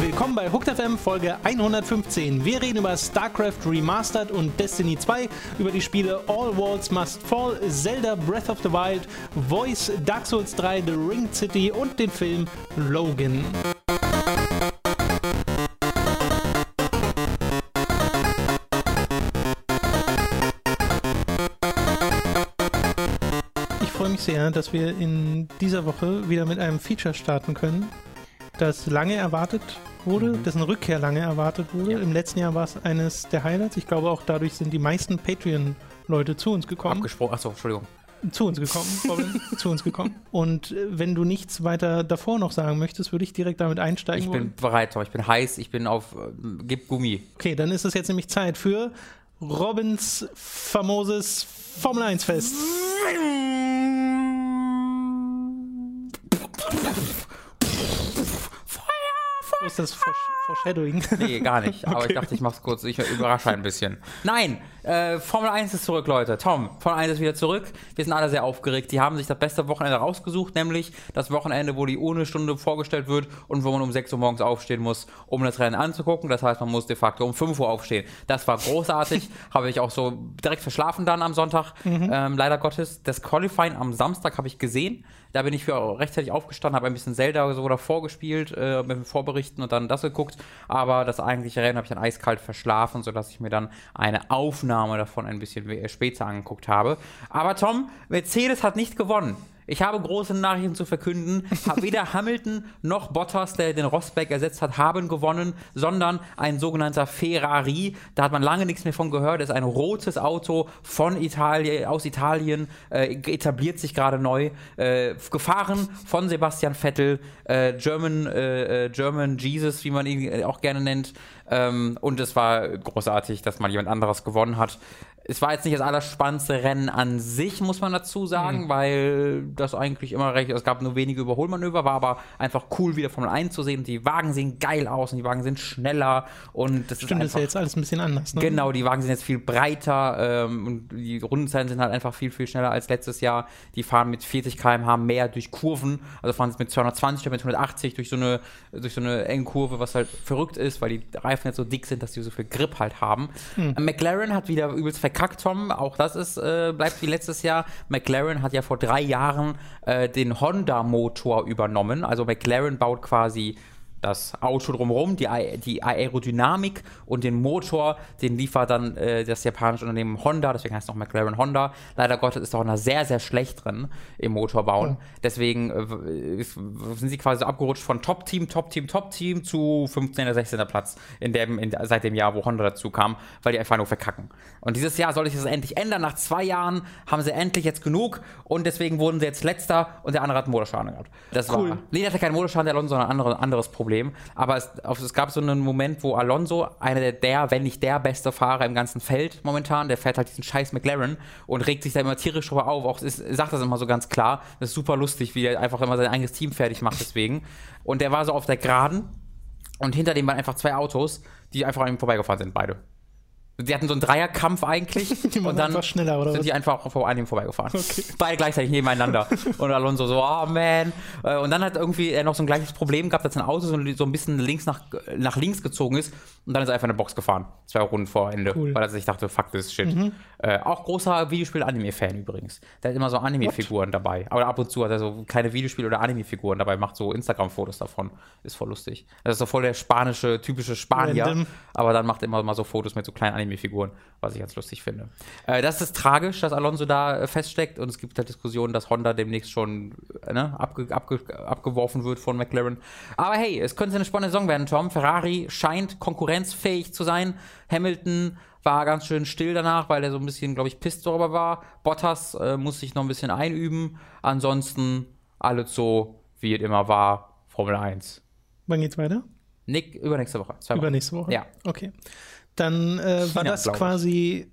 Willkommen bei Hooked FM Folge 115. Wir reden über StarCraft Remastered und Destiny 2, über die Spiele All Walls Must Fall, Zelda Breath of the Wild, Voice, Dark Souls 3, The Ring City und den Film Logan. Mich sehr, dass wir in dieser Woche wieder mit einem Feature starten können, das lange erwartet wurde, Mhm. dessen Rückkehr lange erwartet wurde. Ja. Im letzten Jahr war es eines der Highlights. Ich glaube, auch dadurch sind die meisten Patreon-Leute zu uns gekommen. Abgesprochen. Achso, Entschuldigung. Zu uns gekommen, zu uns gekommen. Und äh, wenn du nichts weiter davor noch sagen möchtest, würde ich direkt damit einsteigen Ich wollen. bin bereit, Tom. Ich bin heiß. Ich bin auf. Äh, gib Gummi. Okay, dann ist es jetzt nämlich Zeit für Robins famoses Formel 1 Fest. Wo ist das Forsh- Foreshadowing? Nee, gar nicht. Aber ich dachte, ich mach's kurz. Ich überrasche ein bisschen. Nein, äh, Formel 1 ist zurück, Leute. Tom, Formel 1 ist wieder zurück. Wir sind alle sehr aufgeregt. Die haben sich das beste Wochenende rausgesucht, nämlich das Wochenende, wo die ohne Stunde vorgestellt wird und wo man um 6 Uhr morgens aufstehen muss, um das Rennen anzugucken. Das heißt, man muss de facto um 5 Uhr aufstehen. Das war großartig. Habe ich auch so direkt verschlafen dann am Sonntag. Ähm, leider Gottes. Das Qualifying am Samstag habe ich gesehen. Da bin ich für rechtzeitig aufgestanden, habe ein bisschen Zelda so davor gespielt, äh, mit Vorberichten und dann das geguckt. Aber das eigentliche Rennen habe ich dann eiskalt verschlafen, sodass ich mir dann eine Aufnahme davon ein bisschen we- später angeguckt habe. Aber Tom, Mercedes hat nicht gewonnen. Ich habe große Nachrichten zu verkünden. Weder Hamilton noch Bottas, der den Rosberg ersetzt hat, haben gewonnen, sondern ein sogenannter Ferrari. Da hat man lange nichts mehr von gehört. Das ist ein rotes Auto von Italien, aus Italien, äh, etabliert sich gerade neu. Äh, gefahren von Sebastian Vettel, äh, German, äh, äh, German Jesus, wie man ihn auch gerne nennt. Ähm, und es war großartig, dass mal jemand anderes gewonnen hat. Es war jetzt nicht das allerspannendste Rennen an sich, muss man dazu sagen, weil das eigentlich immer recht, es gab nur wenige Überholmanöver, war aber einfach cool, wieder Formel 1 zu sehen. Die Wagen sehen geil aus und die Wagen sind schneller und das Stimmt, das ist ist einfach ja jetzt alles ein bisschen anders. Ne? Genau, die Wagen sind jetzt viel breiter ähm, und die Rundenzeiten sind halt einfach viel, viel schneller als letztes Jahr. Die fahren mit 40 km/h mehr durch Kurven, also fahren jetzt mit 220 oder mit 180 durch so eine, durch so eine enge Kurve, was halt verrückt ist, weil die Reifen jetzt so dick sind, dass die so viel Grip halt haben. Äh, McLaren hat wieder übelst verkackt, Tom. Auch das ist, äh, bleibt wie letztes Jahr. McLaren hat ja vor drei Jahren äh, den Honda-Motor übernommen. Also McLaren baut quasi das Auto drumherum, die, die Aerodynamik und den Motor, den liefert dann äh, das japanische Unternehmen Honda, deswegen heißt es auch McLaren Honda. Leider Gottes ist Honda sehr, sehr schlecht drin im Motorbauen. Deswegen äh, sind sie quasi abgerutscht von Top-Team, Top-Team, Top-Team zu 15. oder 16. Platz in dem, in, seit dem Jahr, wo Honda dazu kam, weil die einfach nur verkacken. Und dieses Jahr soll sich das endlich ändern. Nach zwei Jahren haben sie endlich jetzt genug und deswegen wurden sie jetzt letzter und der andere hat einen Motorschaden gehabt. Das Cool. war Nee, hatte keinen Motorschaden, der Alonso, sondern ein andere, anderes Problem. Aber es, es gab so einen Moment, wo Alonso, einer der, der, wenn nicht der beste Fahrer im ganzen Feld momentan, der fährt halt diesen scheiß McLaren und regt sich da immer tierisch drüber auf. Auch ist, sagt das immer so ganz klar. Das ist super lustig, wie er einfach immer sein eigenes Team fertig macht deswegen. Und der war so auf der Geraden und hinter dem waren einfach zwei Autos, die einfach an ihm vorbeigefahren sind, beide. Die hatten so einen Dreierkampf eigentlich. Die und dann schneller, oder sind was? die einfach vor ihm vorbeigefahren. Beide gleichzeitig nebeneinander. und Alonso so, oh man. Äh, Und dann hat irgendwie er noch so ein gleiches Problem gehabt, dass sein Auto so, so ein bisschen links nach, nach links gezogen ist. Und dann ist er einfach in eine Box gefahren. Zwei Runden vor Ende. Cool. Mhm. Weil er sich dachte, fuck this shit. Äh, auch großer Videospiel-Anime-Fan übrigens. Der hat immer so Anime-Figuren dabei. Aber ab und zu hat er so kleine Videospiel- oder Anime-Figuren dabei, macht so Instagram-Fotos davon. Ist voll lustig. Das ist so voll der spanische, typische Spanier. Random. Aber dann macht er immer mal so Fotos mit so kleinen Anime-Figuren, was ich ganz lustig finde. Äh, das ist tragisch, dass Alonso da äh, feststeckt und es gibt halt Diskussionen, dass Honda demnächst schon äh, ne, abge abge abgeworfen wird von McLaren. Aber hey, es könnte eine spannende Saison werden, Tom. Ferrari scheint konkurrenzfähig zu sein. Hamilton war ganz schön still danach, weil er so ein bisschen, glaube ich, pisst darüber war. Bottas äh, muss sich noch ein bisschen einüben. Ansonsten alles so, wie es immer war. Formel 1. Wann geht's weiter? Nick, übernächste Woche. Zwei Wochen. Übernächste Woche? Ja. Okay. Dann äh, war das quasi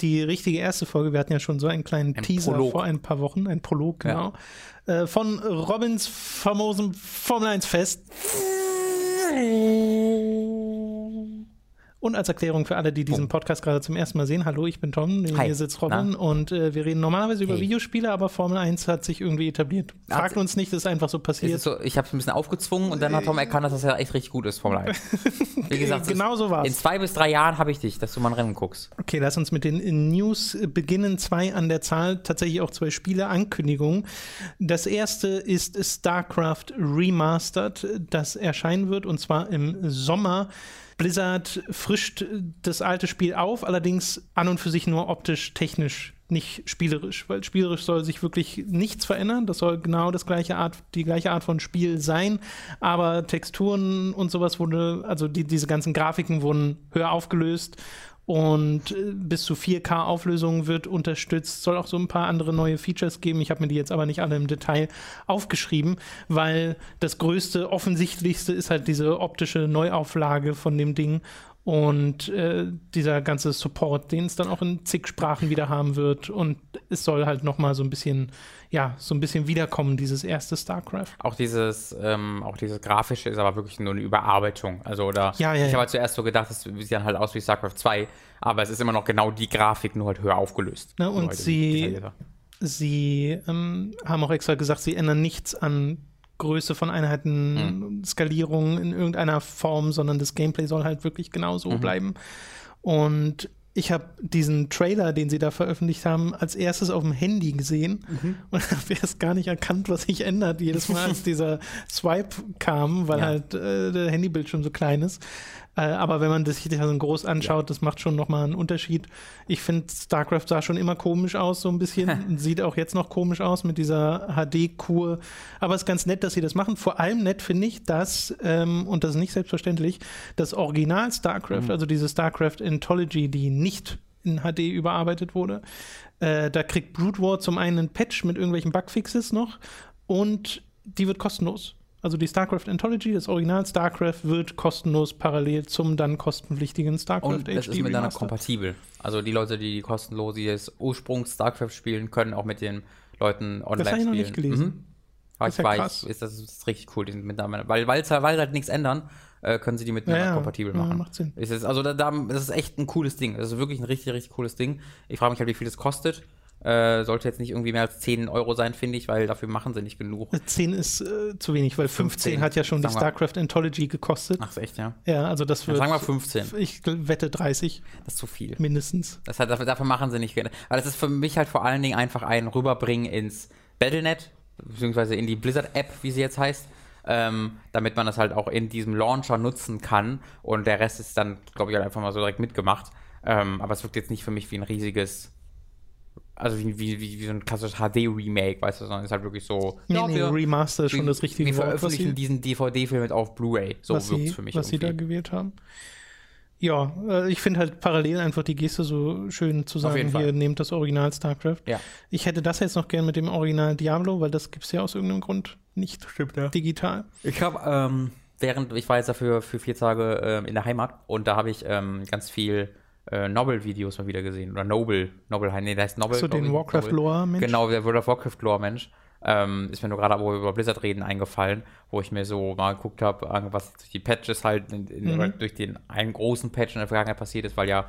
die richtige erste Folge. Wir hatten ja schon so einen kleinen Ein Teaser Prolog. vor ein paar Wochen, ein Prolog, genau. Äh, von Robins famosem Formel 1 Fest. Und als Erklärung für alle, die diesen Podcast gerade zum ersten Mal sehen, hallo, ich bin Tom, Hi. mir sitzt Robin Na? und äh, wir reden normalerweise über Hey. Videospiele, aber Formel 1 hat sich irgendwie etabliert. Fragt uns nicht, das ist einfach so passiert. ist so, ich habe es ein bisschen aufgezwungen und dann hat Tom erkannt, dass das ja echt richtig gut ist, Formel 1. Wie gesagt, Genau so war's. in zwei bis drei Jahren habe ich dich, dass du mal ein Rennen guckst. Okay, lass uns mit den News beginnen. Zwei an der Zahl, tatsächlich auch zwei Spiele-Ankündigungen. Das erste ist StarCraft Remastered, das erscheinen wird und zwar im Sommer. Blizzard frischt das alte Spiel auf, allerdings an und für sich nur optisch, technisch, nicht spielerisch, weil spielerisch soll sich wirklich nichts verändern. Das soll genau das gleiche Art, die gleiche Art von Spiel sein, aber Texturen und sowas wurde, also die, diese ganzen Grafiken wurden höher aufgelöst und äh, bis zu 4K Auflösung wird unterstützt. Soll auch so ein paar andere neue Features geben. Ich habe mir die jetzt aber nicht alle im Detail aufgeschrieben, weil das größte, offensichtlichste ist halt diese optische Neuauflage von dem Ding und äh, dieser ganze Support, den es dann auch in zig Sprachen wieder haben wird. Und es soll halt nochmal so ein bisschen, ja, so ein bisschen wiederkommen, dieses erste StarCraft. Auch dieses, ähm, auch dieses Grafische ist aber wirklich nur eine Überarbeitung. Also, oder Ja, ja, ich habe halt zuerst so gedacht, es sieht dann halt aus wie StarCraft 2, aber es ist immer noch genau die Grafik, nur halt höher aufgelöst. Ne, und halt sie-. Sie ähm, haben auch extra gesagt, sie ändern nichts an Größe von Einheiten, Skalierung in irgendeiner Form, sondern das Gameplay soll halt wirklich genau so bleiben. Und ich habe diesen Trailer, den sie da veröffentlicht haben, als erstes auf dem Handy gesehen und habe erst gar nicht erkannt, was sich ändert, jedes Mal, als dieser Swipe kam, weil Ja. halt äh, der Handybildschirm so klein ist. Äh, aber wenn man das sich das so groß anschaut, das macht schon nochmal einen Unterschied. Ich finde, StarCraft sah schon immer komisch aus, so ein bisschen. Sieht auch jetzt noch komisch aus mit dieser HD-Kur. Aber es ist ganz nett, dass sie das machen. Vor allem nett finde ich, dass, ähm, und das ist nicht selbstverständlich, das Original StarCraft, also diese StarCraft Anthology, die nicht in HD überarbeitet wurde, äh, da kriegt Brood War zum einen einen Patch mit irgendwelchen Bugfixes noch und die wird kostenlos. Also die StarCraft Anthology, das Original StarCraft, wird kostenlos parallel zum dann kostenpflichtigen StarCraft Und HD ist miteinander kompatibel. Also die Leute, die kostenloses Ursprungs StarCraft spielen, können auch mit den Leuten online hab ich noch spielen. nicht gelesen. Mhm. Aber Das ist ich ja weiß, krass. ist, das ist richtig cool, die sind miteinander. Weil, weil's halt- weil halt nichts ändern, äh, können sie die miteinander Ja, ja. kompatibel Ja, machen. macht Sinn. Ist es, also da, da, das ist echt ein cooles Ding. Das ist wirklich ein richtig, richtig cooles Ding. Ich frage mich halt, wie viel es kostet. Äh, sollte jetzt nicht irgendwie mehr als 10 Euro sein, finde ich, weil dafür machen sie nicht genug. 10 ist äh, zu wenig, weil 15, 15, hat ja schon die. StarCraft Anthology gekostet. Ach, ist echt, ja. Ja, also das wird. sagen wir 15. Ich wette 30 Das ist zu viel. mindestens. Das hat, dafür, dafür machen sie nicht gerne. Weil das ist für mich halt vor allen Dingen einfach ein Rüberbringen ins Battlenet, beziehungsweise in die Blizzard-App, wie sie jetzt heißt, ähm, damit man das halt auch in diesem Launcher nutzen kann. Und der Rest ist dann, glaube ich, halt einfach mal so direkt mitgemacht. Ähm, aber es wirkt jetzt nicht für mich wie ein riesiges, also wie, wie, wie, wie so ein klassisches HD-Remake, weißt du, sondern es ist halt wirklich so. Nee, ja, nee, wir, Remaster ist schon wir, das richtige wir Wort, was veröffentlichen diesen DVD-Film mit auf Blu-ray. So wirkt es für mich was sie da irgendwie. gewählt haben. Ja, äh, ich finde halt parallel einfach die Geste so schön zu sagen, Fall. hier nehmt das Original StarCraft. Ja. Ich hätte das jetzt noch gern mit dem Original Diablo, weil das gibt es ja aus irgendeinem Grund nicht Stimmt, ja. digital. Ich habe, ähm, während, ich war jetzt dafür für vier Tage ähm, in der Heimat und da habe ich ähm, ganz viel äh, Noble-Videos mal wieder gesehen. Oder Noble, Noble, nee, der heißt Noble. So den ich, Warcraft-Lore, Mensch. Genau, der World of Warcraft-Lore-Mensch. Ähm, ist mir nur gerade, wo wir über Blizzard reden, eingefallen, wo ich mir so mal geguckt habe, was durch die Patches halt, in, in, Mhm. durch den einen großen Patch in der Vergangenheit passiert ist, weil ja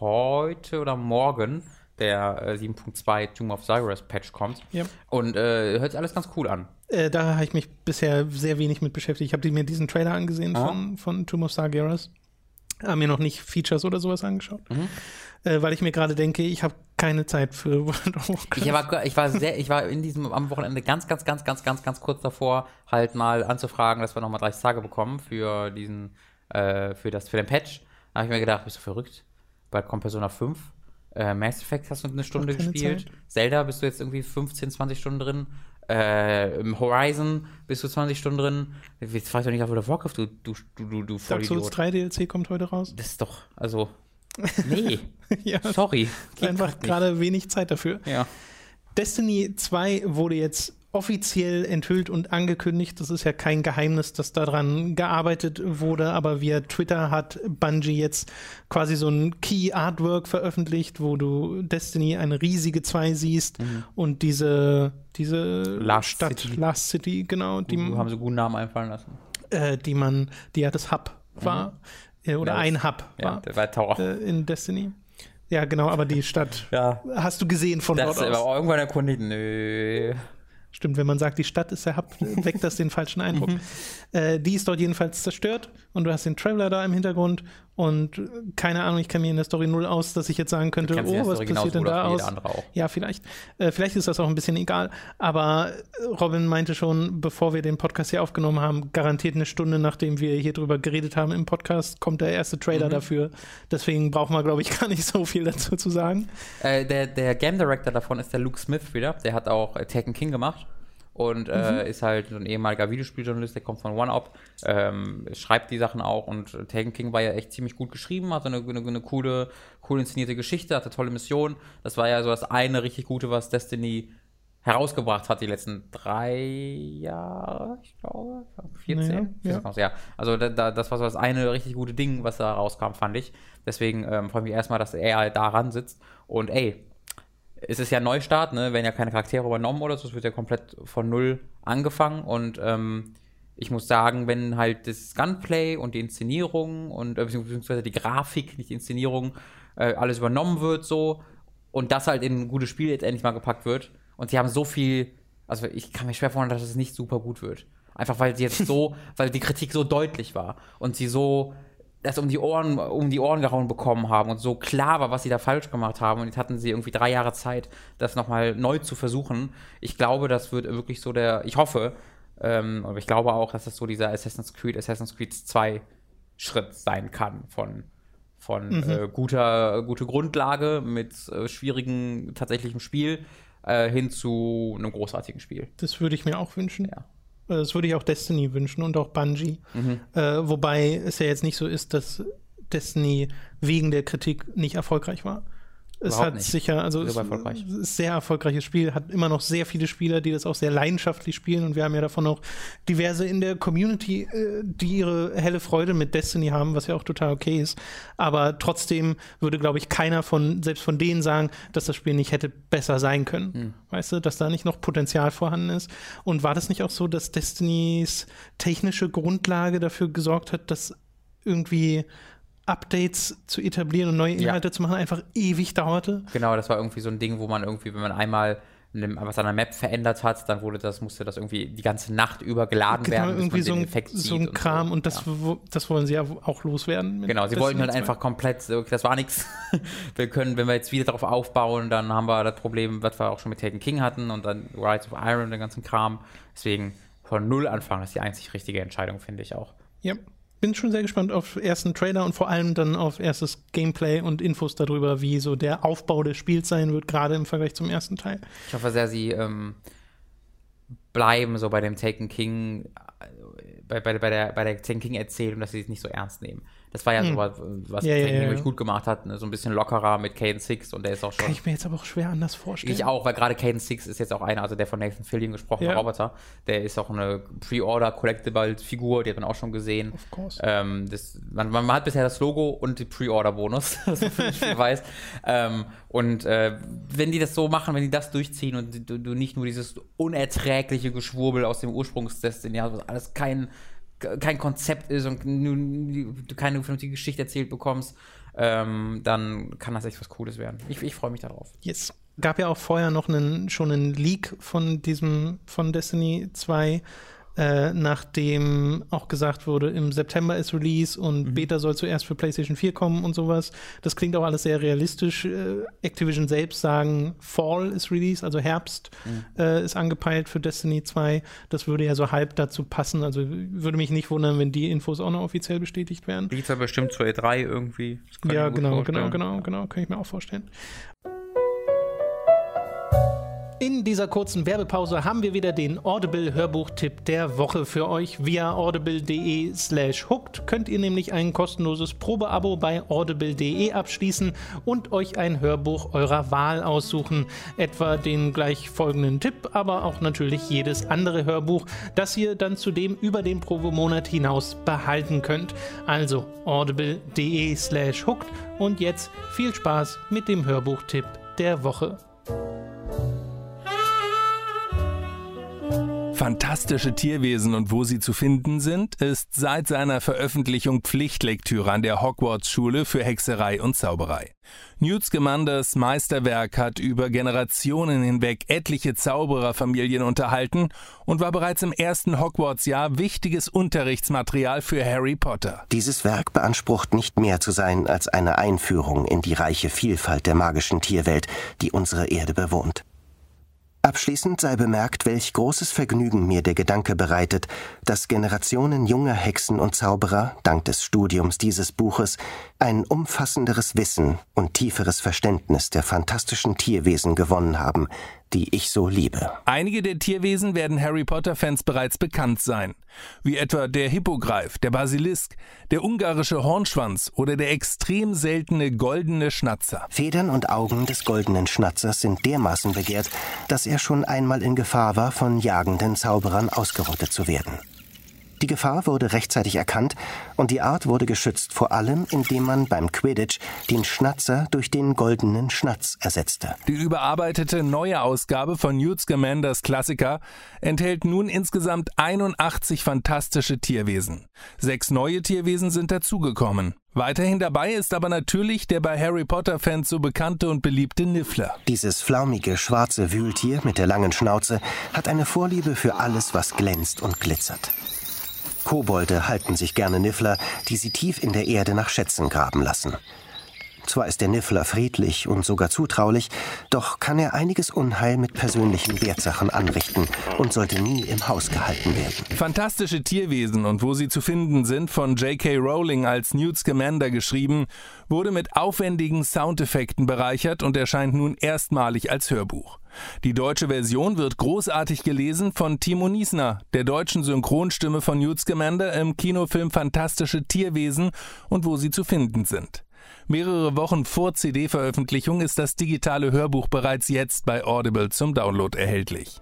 heute oder morgen der äh, 7.2 Tomb of Cyrus Patch kommt. Ja. Und äh, hört sich alles ganz cool an. Äh, da habe ich mich bisher sehr wenig mit beschäftigt. Ich habe mir diesen Trailer angesehen Ah. von, von Tomb of Sargeras. Habe mir noch nicht Features oder sowas angeschaut. Mhm. Äh, weil ich mir gerade denke, ich habe keine Zeit für World of Warcraft. Ich war, ich war sehr, ich war in diesem am Wochenende ganz, ganz, ganz, ganz, ganz, ganz kurz davor, halt mal anzufragen, dass wir nochmal 30 Tage bekommen für diesen, äh, für das, für den Patch. Da habe ich mir gedacht, bist du verrückt? Bald kommt Persona 5. Äh, Mass Effect hast du eine Stunde gespielt. Zeit. Zelda bist du jetzt irgendwie 15, 20 Stunden drin. Äh, Im Horizon bist du 20 Stunden drin. Jetzt fragst du nicht auf World of Warcraft, du, du, du, du, du Dark Souls Vollidiot. 3 DLC kommt heute raus. Das ist doch, also, nee, ja, sorry. Geht einfach gerade wenig Zeit dafür. Ja. Destiny 2 wurde jetzt offiziell enthüllt und angekündigt. Das ist ja kein Geheimnis, dass daran gearbeitet wurde, aber via Twitter hat Bungie jetzt quasi so ein Key Artwork veröffentlicht, wo du Destiny eine riesige 2 siehst und diese, diese Mhm. Last Stadt, City. Last City, genau, die, Die haben so guten Namen einfallen lassen. äh, die man, die ja das Hub war. äh, oder Ja, ein Hub Ja, war der war Tower. äh, in Destiny. Ja, genau, aber die Stadt ja. hast du gesehen von Das dort aber aus. auch irgendwann erkundigt. Nö. Stimmt, wenn man sagt, die Stadt ist der Hub, weckt das den falschen Eindruck. Mhm. Äh, die ist dort jedenfalls zerstört und du hast den Traveler da im Hintergrund und keine Ahnung, ich kenne mir in der Story null aus, dass ich jetzt sagen könnte, oh, was passiert denn da aus? Ja, vielleicht. Äh, vielleicht ist das auch ein bisschen egal. Aber Robin meinte schon, bevor wir den Podcast hier aufgenommen haben, garantiert eine Stunde, nachdem wir hier drüber geredet haben im Podcast, kommt der erste Mhm. Trailer dafür. Deswegen brauchen wir, glaube ich, gar nicht so viel dazu zu sagen. Äh, der, der Game Director davon ist der Luke Smith wieder. Der hat auch äh, Taken King gemacht. Und äh, Mhm. ist halt so ein ehemaliger Videospieljournalist, der kommt von One-Up, ähm, schreibt die Sachen auch und Taken King war ja echt ziemlich gut geschrieben, hatte eine, eine, eine coole, cool inszenierte Geschichte, hatte tolle Missionen. Das war ja so das eine richtig gute, was Destiny herausgebracht hat die letzten drei Jahre, ich glaube, 14. Ja, ja. 14, ja. Also da, da, das war so das eine richtig gute Ding, was da rauskam, fand ich. Deswegen ähm, freue ich mich erstmal, dass er halt da ran sitzt. Und ey, es ist ja Neustart, ne? werden ja keine Charaktere übernommen oder so, es wird ja komplett von null angefangen und ähm, ich muss sagen, wenn halt das Gunplay und die Inszenierung und äh, beziehungsweise die Grafik, nicht die Inszenierung, äh, alles übernommen wird so und das halt in ein gutes Spiel jetzt endlich mal gepackt wird und sie haben so viel, also ich kann mir schwer vorstellen, dass es nicht super gut wird. Einfach weil sie jetzt so, weil die Kritik so deutlich war und sie so das um die Ohren, um die Ohren gehauen bekommen haben und so klar war, was sie da falsch gemacht haben. Und jetzt hatten sie irgendwie drei Jahre Zeit, das nochmal neu zu versuchen. Ich glaube, das wird wirklich so der, ich hoffe, ähm, aber ich glaube auch, dass das so dieser Assassin's Creed, Assassin's Creed 2 Schritt sein kann von, von äh, guter, gute Grundlage mit äh, schwierigem tatsächlichem Spiel äh, hin zu einem großartigen Spiel. Das würde ich mir auch wünschen. Ja. Äh, Das würde ich auch Destiny wünschen und auch Bungie. Mhm. Äh, wobei es ja jetzt nicht so ist, dass Destiny wegen der Kritik nicht erfolgreich war. Es hat nicht. sicher, also es ist ein sehr erfolgreiches Spiel, hat immer noch sehr viele Spieler, die das auch sehr leidenschaftlich spielen und wir haben ja davon auch diverse in der Community, äh, die ihre helle Freude mit Destiny haben, was ja auch total okay ist. Aber trotzdem würde, glaube ich, keiner von, selbst von denen sagen, dass das Spiel nicht hätte besser sein können. Hm. Weißt du, dass da nicht noch Potenzial vorhanden ist. Und war das nicht auch so, dass Destinys technische Grundlage dafür gesorgt hat, dass irgendwie Updates zu etablieren und neue Ja. Inhalte zu machen einfach ewig dauerte? Genau, das war irgendwie so ein Ding, wo man irgendwie, wenn man einmal was an der Map verändert hat, dann wurde das, musste das irgendwie die ganze Nacht über geladen Genau, werden, bis irgendwie man so ein, so ein Kram und, das, ja. das wollen sie ja auch loswerden. Genau, sie wollten halt Destiny 2. einfach komplett, so, das war nichts. Wir können, wenn wir jetzt wieder darauf aufbauen, dann haben wir das Problem, was wir auch schon mit Taken King hatten und dann Rise of Iron, den ganzen Kram. Deswegen von null anfangen, ist die einzig richtige Entscheidung, finde ich auch. Ja, bin schon sehr gespannt auf ersten Trailer und vor allem dann auf erstes Gameplay und Infos darüber, wie so der Aufbau des Spiels sein wird, gerade im Vergleich zum ersten Teil. Ich hoffe sehr, sie ähm, bleiben so bei dem Taken King, äh, bei, bei, bei der, bei der Taken King Erzählung, dass sie es nicht so ernst nehmen. Das war ja so was, was Hm. Ja, ja, ja, gut gemacht hat, ne? so ein bisschen lockerer mit Kane Six und der ist auch schon. Kann ich mir jetzt aber auch schwer anders vorstellen. Ich auch, weil gerade Caden Six ist jetzt auch einer, also der von Nathan Fillion gesprochene. Roboter, der ist auch eine Pre-Order Collectible-Figur, die hat man auch schon gesehen. Of course. Ähm, das, man, man hat bisher das Logo und die Pre-Order-Bonus, für das Spiel weiß. Ähm, und äh, wenn die das so machen, wenn die das durchziehen und du, du nicht nur dieses unerträgliche Geschwurbel aus dem Ursprungsdestiny hast, was alles kein, kein Konzept ist und du keine vernünftige Geschichte erzählt bekommst, ähm, dann kann das echt was Cooles werden. Ich, ich freue mich darauf. Yes. Gab ja auch vorher noch einen, schon einen Leak von diesem, von Destiny 2, äh, nachdem auch gesagt wurde, im September ist Release und Beta soll zuerst für PlayStation 4 kommen und sowas. Das klingt auch alles sehr realistisch. Äh, Activision selbst sagen, Fall ist Release, also Herbst äh, ist angepeilt für Destiny 2. Das würde ja so halb dazu passen. Also würde mich nicht wundern, wenn die Infos auch noch offiziell bestätigt werden. Liegt aber bestimmt zur E3 irgendwie. Ja, genau, genau, genau, genau, kann ich mir auch vorstellen. In dieser kurzen Werbepause haben wir wieder den Audible Hörbuchtipp der Woche für euch. Via audible.de slash hooked könnt ihr nämlich ein kostenloses Probeabo bei audible.de abschließen und euch ein Hörbuch eurer Wahl aussuchen. Etwa den gleich folgenden Tipp, aber auch natürlich jedes andere Hörbuch, das ihr dann zudem über den Probemonat hinaus behalten könnt. Also audible.de slash hooked und jetzt viel Spaß mit dem Hörbuchtipp der Woche. Fantastische Tierwesen und wo sie zu finden sind, ist seit seiner Veröffentlichung Pflichtlektüre an der Hogwarts-Schule für Hexerei und Zauberei. Newt Scamanders Meisterwerk hat über Generationen hinweg etliche Zaubererfamilien unterhalten und war bereits im ersten Hogwarts-Jahr wichtiges Unterrichtsmaterial für Harry Potter. Dieses Werk beansprucht nicht mehr zu sein als eine Einführung in die reiche Vielfalt der magischen Tierwelt, die unsere Erde bewohnt. Abschließend sei bemerkt, welch großes Vergnügen mir der Gedanke bereitet, dass Generationen junger Hexen und Zauberer dank des Studiums dieses Buches ein umfassenderes Wissen und tieferes Verständnis der fantastischen Tierwesen gewonnen haben, die ich so liebe. Einige der Tierwesen werden Harry Potter-Fans bereits bekannt sein, wie etwa der Hippogreif, der Basilisk, der ungarische Hornschwanz oder der extrem seltene goldene Schnatzer. Federn und Augen des goldenen Schnatzers sind dermaßen begehrt, dass er schon einmal in Gefahr war, von jagenden Zauberern ausgerottet zu werden. Die Gefahr wurde rechtzeitig erkannt und die Art wurde geschützt, vor allem indem man beim Quidditch den Schnatzer durch den goldenen Schnatz ersetzte. Die überarbeitete neue Ausgabe von Newt Scamanders Klassiker enthält nun insgesamt 81 fantastische Tierwesen. Sechs neue Tierwesen sind dazugekommen. Weiterhin dabei ist aber natürlich der bei Harry Potter-Fans so bekannte und beliebte Niffler. Dieses flaumige schwarze Wühltier mit der langen Schnauze hat eine Vorliebe für alles, was glänzt und glitzert. Kobolde halten sich gerne Niffler, die sie tief in der Erde nach Schätzen graben lassen. Zwar ist der Niffler friedlich und sogar zutraulich, doch kann er einiges Unheil mit persönlichen Wertsachen anrichten und sollte nie im Haus gehalten werden. Fantastische Tierwesen und wo sie zu finden sind, von J.K. Rowling als Newt Scamander geschrieben, wurde mit aufwendigen Soundeffekten bereichert und erscheint nun erstmalig als Hörbuch. Die deutsche Version wird großartig gelesen von Timo Niesner, der deutschen Synchronstimme von Newt Scamander im Kinofilm Fantastische Tierwesen und wo sie zu finden sind. Mehrere Wochen vor CD-Veröffentlichung ist das digitale Hörbuch bereits jetzt bei Audible zum Download erhältlich.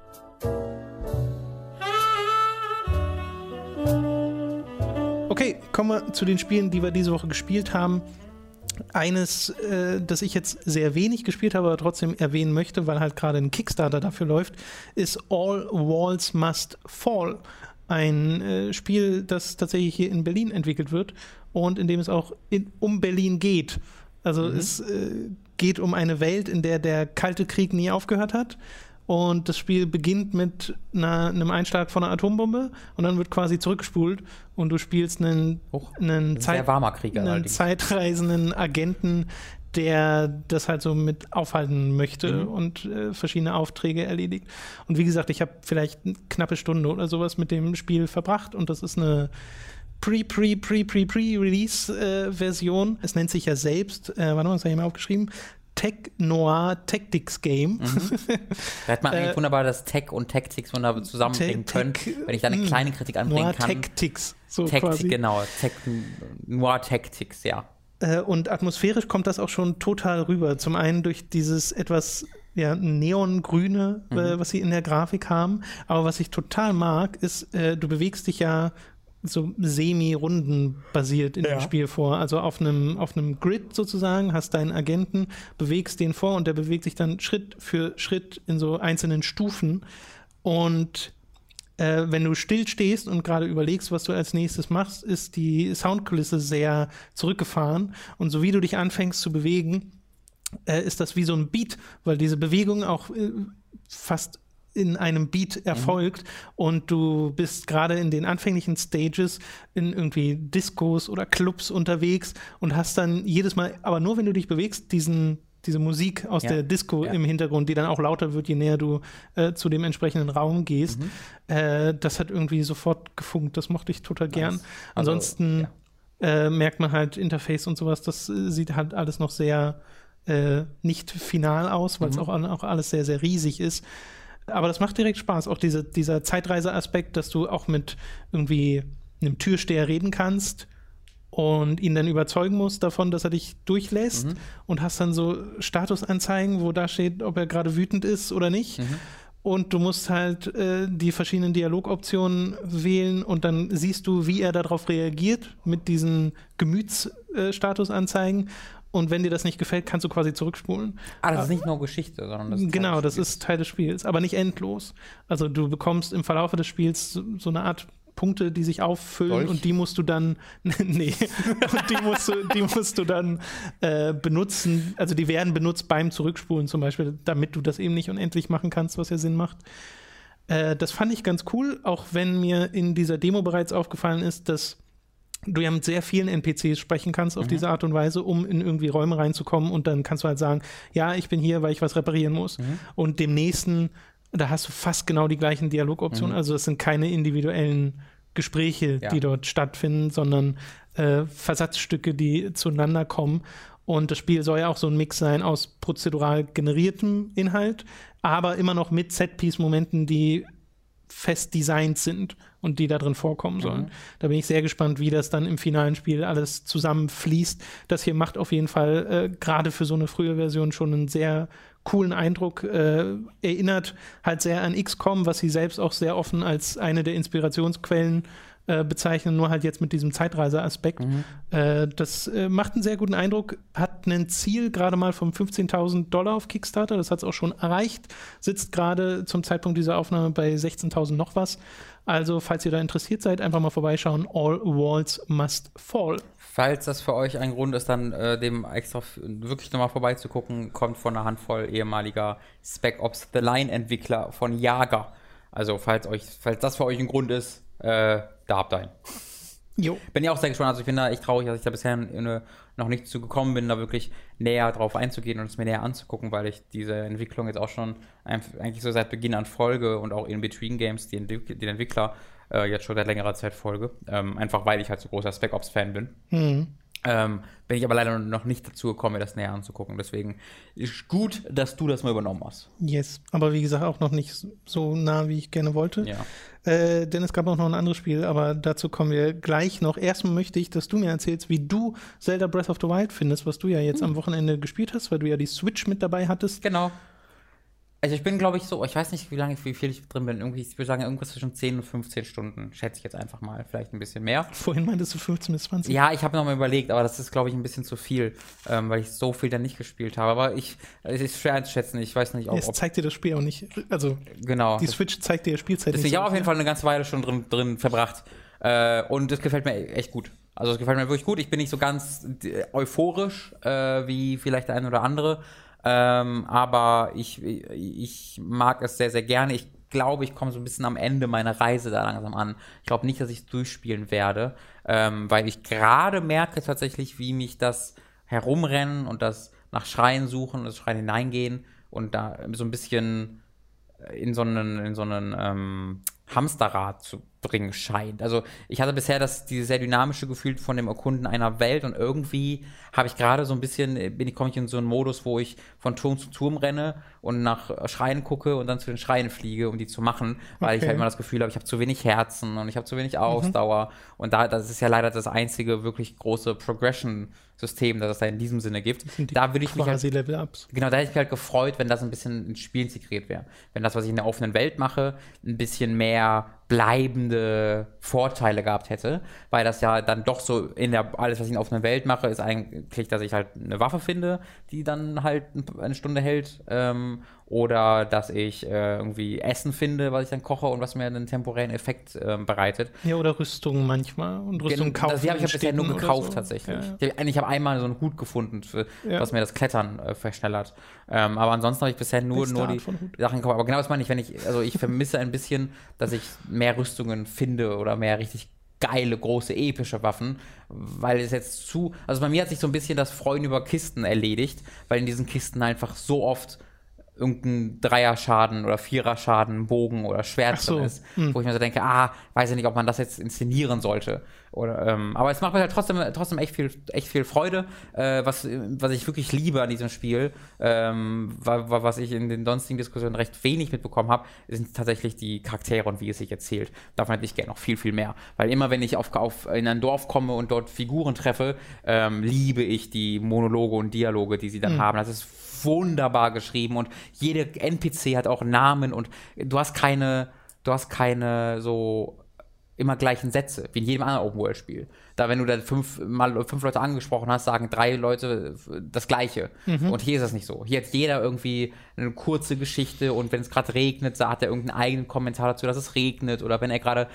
Okay, kommen wir zu den Spielen, die wir diese Woche gespielt haben. Eines, äh, das ich jetzt sehr wenig gespielt habe, aber trotzdem erwähnen möchte, weil halt gerade ein Kickstarter dafür läuft, ist All Walls Must Fall. Ein äh, Spiel, das tatsächlich hier in Berlin entwickelt wird und in dem es auch in, um Berlin geht. Also mhm. es äh, geht um eine Welt, in der der Kalte Krieg nie aufgehört hat und das Spiel beginnt mit einer, einem Einschlag von einer Atombombe und dann wird quasi zurückgespult und du spielst einen, oh, einen, Zeit, einen zeitreisenden Agenten, der das halt so mit aufhalten möchte mhm. und äh, verschiedene Aufträge erledigt. Und wie gesagt, ich habe vielleicht eine knappe Stunde oder sowas mit dem Spiel verbracht und das ist eine Pre-Pre-Pre-Pre-Pre-Release-Version. Äh, es nennt sich ja selbst, äh, warte mal, was habe ich mal aufgeschrieben? Tech Noir Tactics Game. Mhm. Da hat man eigentlich äh, wunderbar das Tech und Tactics wunderbar zusammenbringen können, wenn ich da eine hm. kleine Kritik anbringen Noir kann. Tactics, so Tactic, quasi. Genau, Tech, Noir Tactics, ja. Äh, und atmosphärisch kommt das auch schon total rüber. Zum einen durch dieses etwas ja, neongrüne, äh, mhm. äh, was sie in der Grafik haben. Aber was ich total mag, ist, äh, du bewegst dich ja so semi-runden basiert in ja. dem Spiel vor. Also auf einem, auf einem Grid sozusagen, hast deinen Agenten, bewegst den vor und der bewegt sich dann Schritt für Schritt in so einzelnen Stufen. Und äh, wenn du still stehst und gerade überlegst, was du als nächstes machst, ist die Soundkulisse sehr zurückgefahren. Und so wie du dich anfängst zu bewegen, äh, ist das wie so ein Beat, weil diese Bewegung auch äh, fast in einem Beat mhm. erfolgt mhm. und du bist gerade in den anfänglichen Stages in irgendwie Discos oder Clubs unterwegs und hast dann jedes Mal, aber nur wenn du dich bewegst, diesen diese Musik aus ja. der Disco ja. im Hintergrund, die dann auch lauter wird, je näher du äh, zu dem entsprechenden Raum gehst. Mhm. Äh, das hat irgendwie sofort gefunkt. Das mochte ich total gern. Also, Ansonsten ja. äh, merkt man halt Interface und sowas, das äh, sieht halt alles noch sehr äh, nicht final aus, weil es mhm. auch, auch alles sehr, sehr riesig ist. Aber das macht direkt Spaß. Auch diese, dieser Zeitreiseaspekt, dass du auch mit irgendwie einem Türsteher reden kannst und ihn dann überzeugen musst davon, dass er dich durchlässt mhm. und hast dann so Statusanzeigen, wo da steht, ob er gerade wütend ist oder nicht. Mhm. Und du musst halt äh, die verschiedenen Dialogoptionen wählen und dann siehst du, wie er darauf reagiert mit diesen Gemütsstatusanzeigen. Äh, und wenn dir das nicht gefällt, kannst du quasi zurückspulen. Ah, das ist nicht nur Geschichte, sondern das ist Genau, Teil das ist Teil des Spiels, aber nicht endlos. Also du bekommst im Verlauf des Spiels so, so eine Art Punkte, die sich auffüllen Dolch? und die musst du dann, nee, und die musst du, die musst du dann äh, benutzen, also die werden benutzt beim Zurückspulen zum Beispiel, damit du das eben nicht unendlich machen kannst, was ja Sinn macht. Äh, das fand ich ganz cool, auch wenn mir in dieser Demo bereits aufgefallen ist, dass du ja mit sehr vielen NPCs sprechen kannst auf diese Art und Weise, um in irgendwie Räume reinzukommen und dann kannst du halt sagen, ja, ich bin hier, weil ich was reparieren muss. Und dem nächsten, da hast du fast genau die gleichen Dialogoptionen. Also das sind keine individuellen Gespräche, Ja. die dort stattfinden, sondern äh, Versatzstücke, die zueinander kommen. Und das Spiel soll ja auch so ein Mix sein aus prozedural generiertem Inhalt, aber immer noch mit Set-Piece-Momenten, die fest designt sind und die da drin vorkommen sollen. Da bin ich sehr gespannt, wie das dann im finalen Spiel alles zusammenfließt. Das hier macht auf jeden Fall äh, gerade für so eine frühe Version schon einen sehr coolen Eindruck. Äh, erinnert halt sehr an XCOM, was sie selbst auch sehr offen als eine der Inspirationsquellen äh, bezeichnen, nur halt jetzt mit diesem Zeitreiseaspekt. Äh, das äh, macht einen sehr guten Eindruck, hat ein Ziel gerade mal von 15.000 Dollar auf Kickstarter, das hat es auch schon erreicht, sitzt gerade zum Zeitpunkt dieser Aufnahme bei 16.000 noch was. Also, falls ihr da interessiert seid, einfach mal vorbeischauen. All Walls Must Fall. Falls das für euch ein Grund ist, dann äh, dem extra wirklich nochmal vorbeizugucken, kommt von einer Handvoll ehemaliger Spec Ops The Line Entwickler von Jager. Also falls euch, falls das für euch ein Grund ist, äh, da habt ihr ihn. Jo. Bin ja auch sehr gespannt. Also ich bin da echt traurig, dass ich da bisher äh, noch nicht zu gekommen bin, da wirklich näher drauf einzugehen und es mir näher anzugucken, weil ich diese Entwicklung jetzt auch schon eigentlich so seit Beginn an folge und auch in Between Games die, Entwick den Entwickler äh, jetzt schon seit längerer Zeit folge. Ähm, einfach weil ich halt so großer Spec Ops Fan bin. Ähm, bin ich aber leider noch nicht dazu gekommen, mir das näher anzugucken. Deswegen ist gut, dass du das mal übernommen hast. Yes. Aber wie gesagt, auch noch nicht so nah, wie ich gerne wollte. Ja. Äh, denn es gab auch noch ein anderes Spiel, aber dazu kommen wir gleich noch. Erstmal möchte ich, dass du mir erzählst, wie du Zelda Breath of the Wild findest, was du ja jetzt am Wochenende gespielt hast, weil du ja die Switch mit dabei hattest. Genau. Also ich bin, glaube ich, so, ich weiß nicht, wie lange, wie viel ich drin bin. Irgendwie, ich würde sagen, irgendwas zwischen 10 und 15 Stunden, schätze ich jetzt einfach mal. Vielleicht ein bisschen mehr. Vorhin meintest du 15 bis 20. Ja, ich habe noch mal überlegt, aber das ist, glaube ich, ein bisschen zu viel, ähm, weil ich so viel dann nicht gespielt habe. Aber ich, es ist schwer einzuschätzen. Ich weiß nicht, ob, Es zeigt dir das Spiel auch nicht. Also, genau. die Switch zeigt dir Spielzeit Deswegen, nicht. ich habe auf jeden Fall eine ganze Weile schon drin, drin verbracht. Äh, und das gefällt mir echt gut. Also es gefällt mir wirklich gut. Ich bin nicht so ganz äh, euphorisch äh, wie vielleicht der eine oder andere. Ähm, aber ich, ich mag es sehr, sehr gerne. Ich glaube, ich komme so ein bisschen am Ende meiner Reise da langsam an. Ich glaube nicht, dass ich es durchspielen werde, ähm, weil ich gerade merke tatsächlich, wie mich das Herumrennen und das nach Schreien suchen und das Schreien hineingehen und da so ein bisschen in so einen, in so einen ähm, Hamsterrad zu bringen scheint. Also ich hatte bisher das, dieses sehr dynamische Gefühl von dem Erkunden einer Welt und irgendwie habe ich gerade so ein bisschen, äh, bin ich, komme ich in so einen Modus, wo ich von Turm zu Turm renne und nach Schreien gucke und dann zu den Schreien fliege, um die zu machen, weil ich Okay. halt immer das Gefühl habe, ich habe zu wenig Herzen und ich habe zu wenig Ausdauer. Und da, das ist ja leider das einzige wirklich große Progression-System, das es da in diesem Sinne gibt. Da würde ich mich halt. Genau, da hätte ich mich halt gefreut, wenn das ein bisschen ins Spiel integriert wäre. Wenn das, was ich in der offenen Welt mache, ein bisschen mehr bleibende Vorteile gehabt hätte, weil das ja dann doch so in der, alles, was ich in der offenen Welt mache, ist eigentlich, dass ich halt eine Waffe finde, die dann halt eine Stunde hält, ähm, oder dass ich äh, irgendwie Essen finde, was ich dann koche und was mir einen temporären Effekt ähm, bereitet. Ja, oder Rüstungen manchmal. Und Rüstungen Gen- kaufen. Das, die habe ich ja bisher nur gekauft so. tatsächlich. Ja, ja. Ich habe hab einmal so einen Hut gefunden, für, Ja. was mir das Klettern äh, verschnellert. Ähm, aber ansonsten habe ich bisher nur, nur die. Sachen gekauft. Aber genau das meine ich, wenn ich, also ich vermisse ein bisschen, dass ich mehr Rüstungen finde oder mehr richtig geile, große, epische Waffen, weil es jetzt zu, also bei mir hat sich so ein bisschen das Freuen über Kisten erledigt, weil in diesen Kisten einfach so oft irgendein Dreierschaden oder Viererschaden, Bogen oder Schwert so, drin ist, hm. wo ich mir so denke, ah, weiß ich nicht, ob man das jetzt inszenieren sollte. Oder, ähm, aber es macht mir halt trotzdem, trotzdem echt viel, echt viel Freude, äh, was, was ich wirklich liebe an diesem Spiel, ähm, wa- wa- was ich in den sonstigen Diskussionen recht wenig mitbekommen habe, sind tatsächlich die Charaktere und wie es sich erzählt. Davon hätte ich gerne noch viel, viel mehr. Weil immer, wenn ich auf, auf, in ein Dorf komme und dort Figuren treffe, ähm, liebe ich die Monologe und Dialoge, die sie dann haben. Das ist wunderbar geschrieben und jede NPC hat auch Namen und du hast keine, du hast keine so immer gleichen Sätze, wie in jedem anderen Open-World-Spiel. Da, wenn du dann fünf, mal fünf Leute angesprochen hast, sagen drei Leute das Gleiche. Mhm. Und hier ist das nicht so. Hier hat jeder irgendwie eine kurze Geschichte und wenn es gerade regnet, sagt er irgendeinen eigenen Kommentar dazu, dass es regnet. Oder wenn er gerade,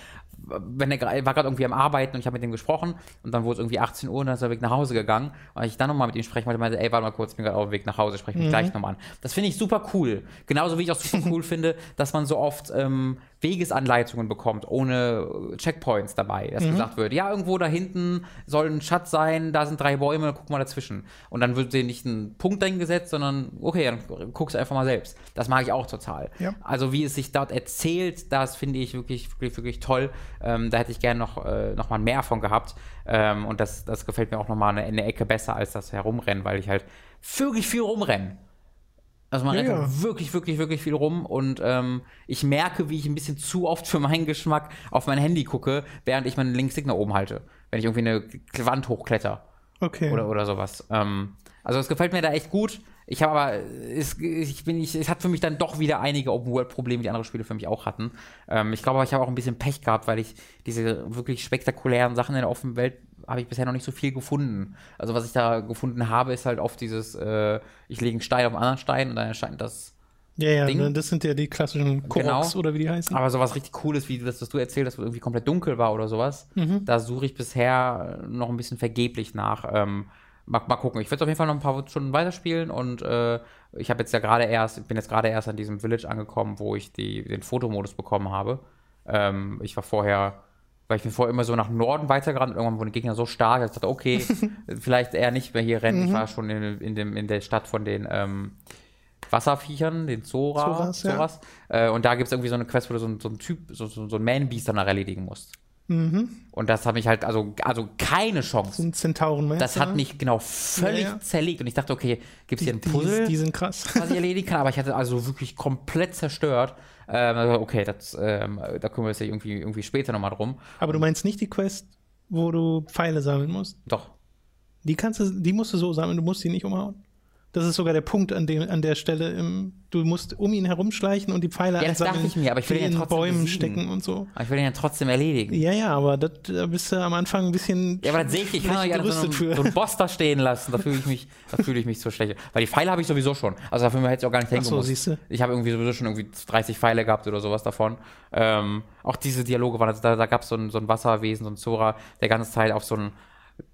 wenn er, er war gerade irgendwie am Arbeiten und ich habe mit ihm gesprochen und dann wurde es irgendwie 18 Uhr und dann ist er weg nach Hause gegangen. Und als ich dann nochmal mit ihm sprechen wollte, meinte ey, warte mal kurz, ich bin gerade auf dem Weg nach Hause, spreche mich Mhm. gleich nochmal an. Das finde ich super cool. Genauso wie ich auch super cool finde, dass man so oft ähm, Wegesanleitungen bekommt, ohne Checkpoints dabei. Dass gesagt wird, ja, irgendwo da hinten soll ein Schatz sein, da sind drei Bäume, guck mal dazwischen. Und dann wird dir nicht ein Punkt eingesetzt, sondern okay, dann guckst du einfach mal selbst. Das mag ich auch total. Ja. Also wie es sich dort erzählt, das finde ich wirklich, wirklich, wirklich toll. Ähm, da hätte ich gerne noch, äh, noch mal mehr von gehabt. Ähm, und das, das gefällt mir auch noch mal eine, eine Ecke besser als das Herumrennen, weil ich halt wirklich viel rumrenne. Also man Ja, rennt ja. halt wirklich, wirklich, wirklich viel rum und ähm, ich merke, wie ich ein bisschen zu oft für meinen Geschmack auf mein Handy gucke, während ich meinen Linkstick nach oben halte. Wenn ich irgendwie eine Wand hochkletter Okay. oder, oder sowas. Ähm, also es gefällt mir da echt gut. Ich habe aber, es, ich bin, ich, es hat für mich dann doch wieder einige Open-World-Probleme, die andere Spiele für mich auch hatten. Ähm, ich glaube aber, ich habe auch ein bisschen Pech gehabt, weil ich diese wirklich spektakulären Sachen in der offenen Welt habe ich bisher noch nicht so viel gefunden. Also was ich da gefunden habe, ist halt oft dieses, äh, ich lege einen Stein auf einen anderen Stein und dann erscheint das ja, ja, Ding. ne, das sind ja die klassischen Koroks Genau. oder wie die heißen. aber sowas richtig Cooles, wie das, was du erzählt hast, wo irgendwie komplett dunkel war oder sowas, da suche ich bisher noch ein bisschen vergeblich nach. Ähm, mal, mal gucken. Ich werde auf jeden Fall noch ein paar Stunden weiterspielen und äh, ich habe jetzt ja gerade erst, bin jetzt gerade erst an diesem Village angekommen, wo ich die, den Fotomodus bekommen habe. Ähm, ich war vorher, weil ich bin vorher immer so nach Norden weitergerannt, irgendwann wurden die Gegner so stark, dass ich dachte, okay, vielleicht eher nicht mehr hier rennen. Ich war schon in, in, dem, in der Stadt von den ähm, Wasserviechern, den Zora, Zoras, ja. Zoras. Äh, und da gibt es irgendwie so eine Quest, wo du so, so einen Typ, so, so, so ein Man-Beast danach erledigen musst. Mhm. Und das habe ich halt, also, also keine Chance. Sind Zentauren, meinst Das hat mich genau völlig Ja, ja. zerlegt. Und ich dachte, okay, gibt es hier ein die, Puzzle, die, die sind krass. was ich erledigen kann? Aber ich hatte also wirklich komplett zerstört. Ähm, also, okay, das, ähm, da kümmern wir uns ja irgendwie, irgendwie später nochmal drum. Aber du meinst nicht die Quest, wo du Pfeile sammeln musst? Doch. Die kannst du, die musst du so sammeln, du musst die nicht umhauen. Das ist sogar der Punkt an, dem, an der Stelle. Im, du musst um ihn herumschleichen und die Pfeile Ja, das dachte einsammeln, ich mir, aber ich will ihn ja in trotzdem Bäumen besiegen. stecken und so. Aber ich will den ja trotzdem erledigen. Ja, ja, aber das, da bist du am Anfang ein bisschen Ja, aber das sehe ich, ich kann doch nicht so, einen- für. so einen Boss da stehen lassen. Da fühle ich mich, da fühle ich mich so schlecht. Weil die Pfeile habe ich sowieso schon. Also dafür hätte ich auch gar nicht Ach so, siehst du. Ich habe irgendwie sowieso schon irgendwie 30 Pfeile gehabt oder sowas davon. Ähm, auch diese Dialoge waren, also da, da gab es so ein, so ein Wasserwesen, so ein Zora, der ganze Zeit auf so ein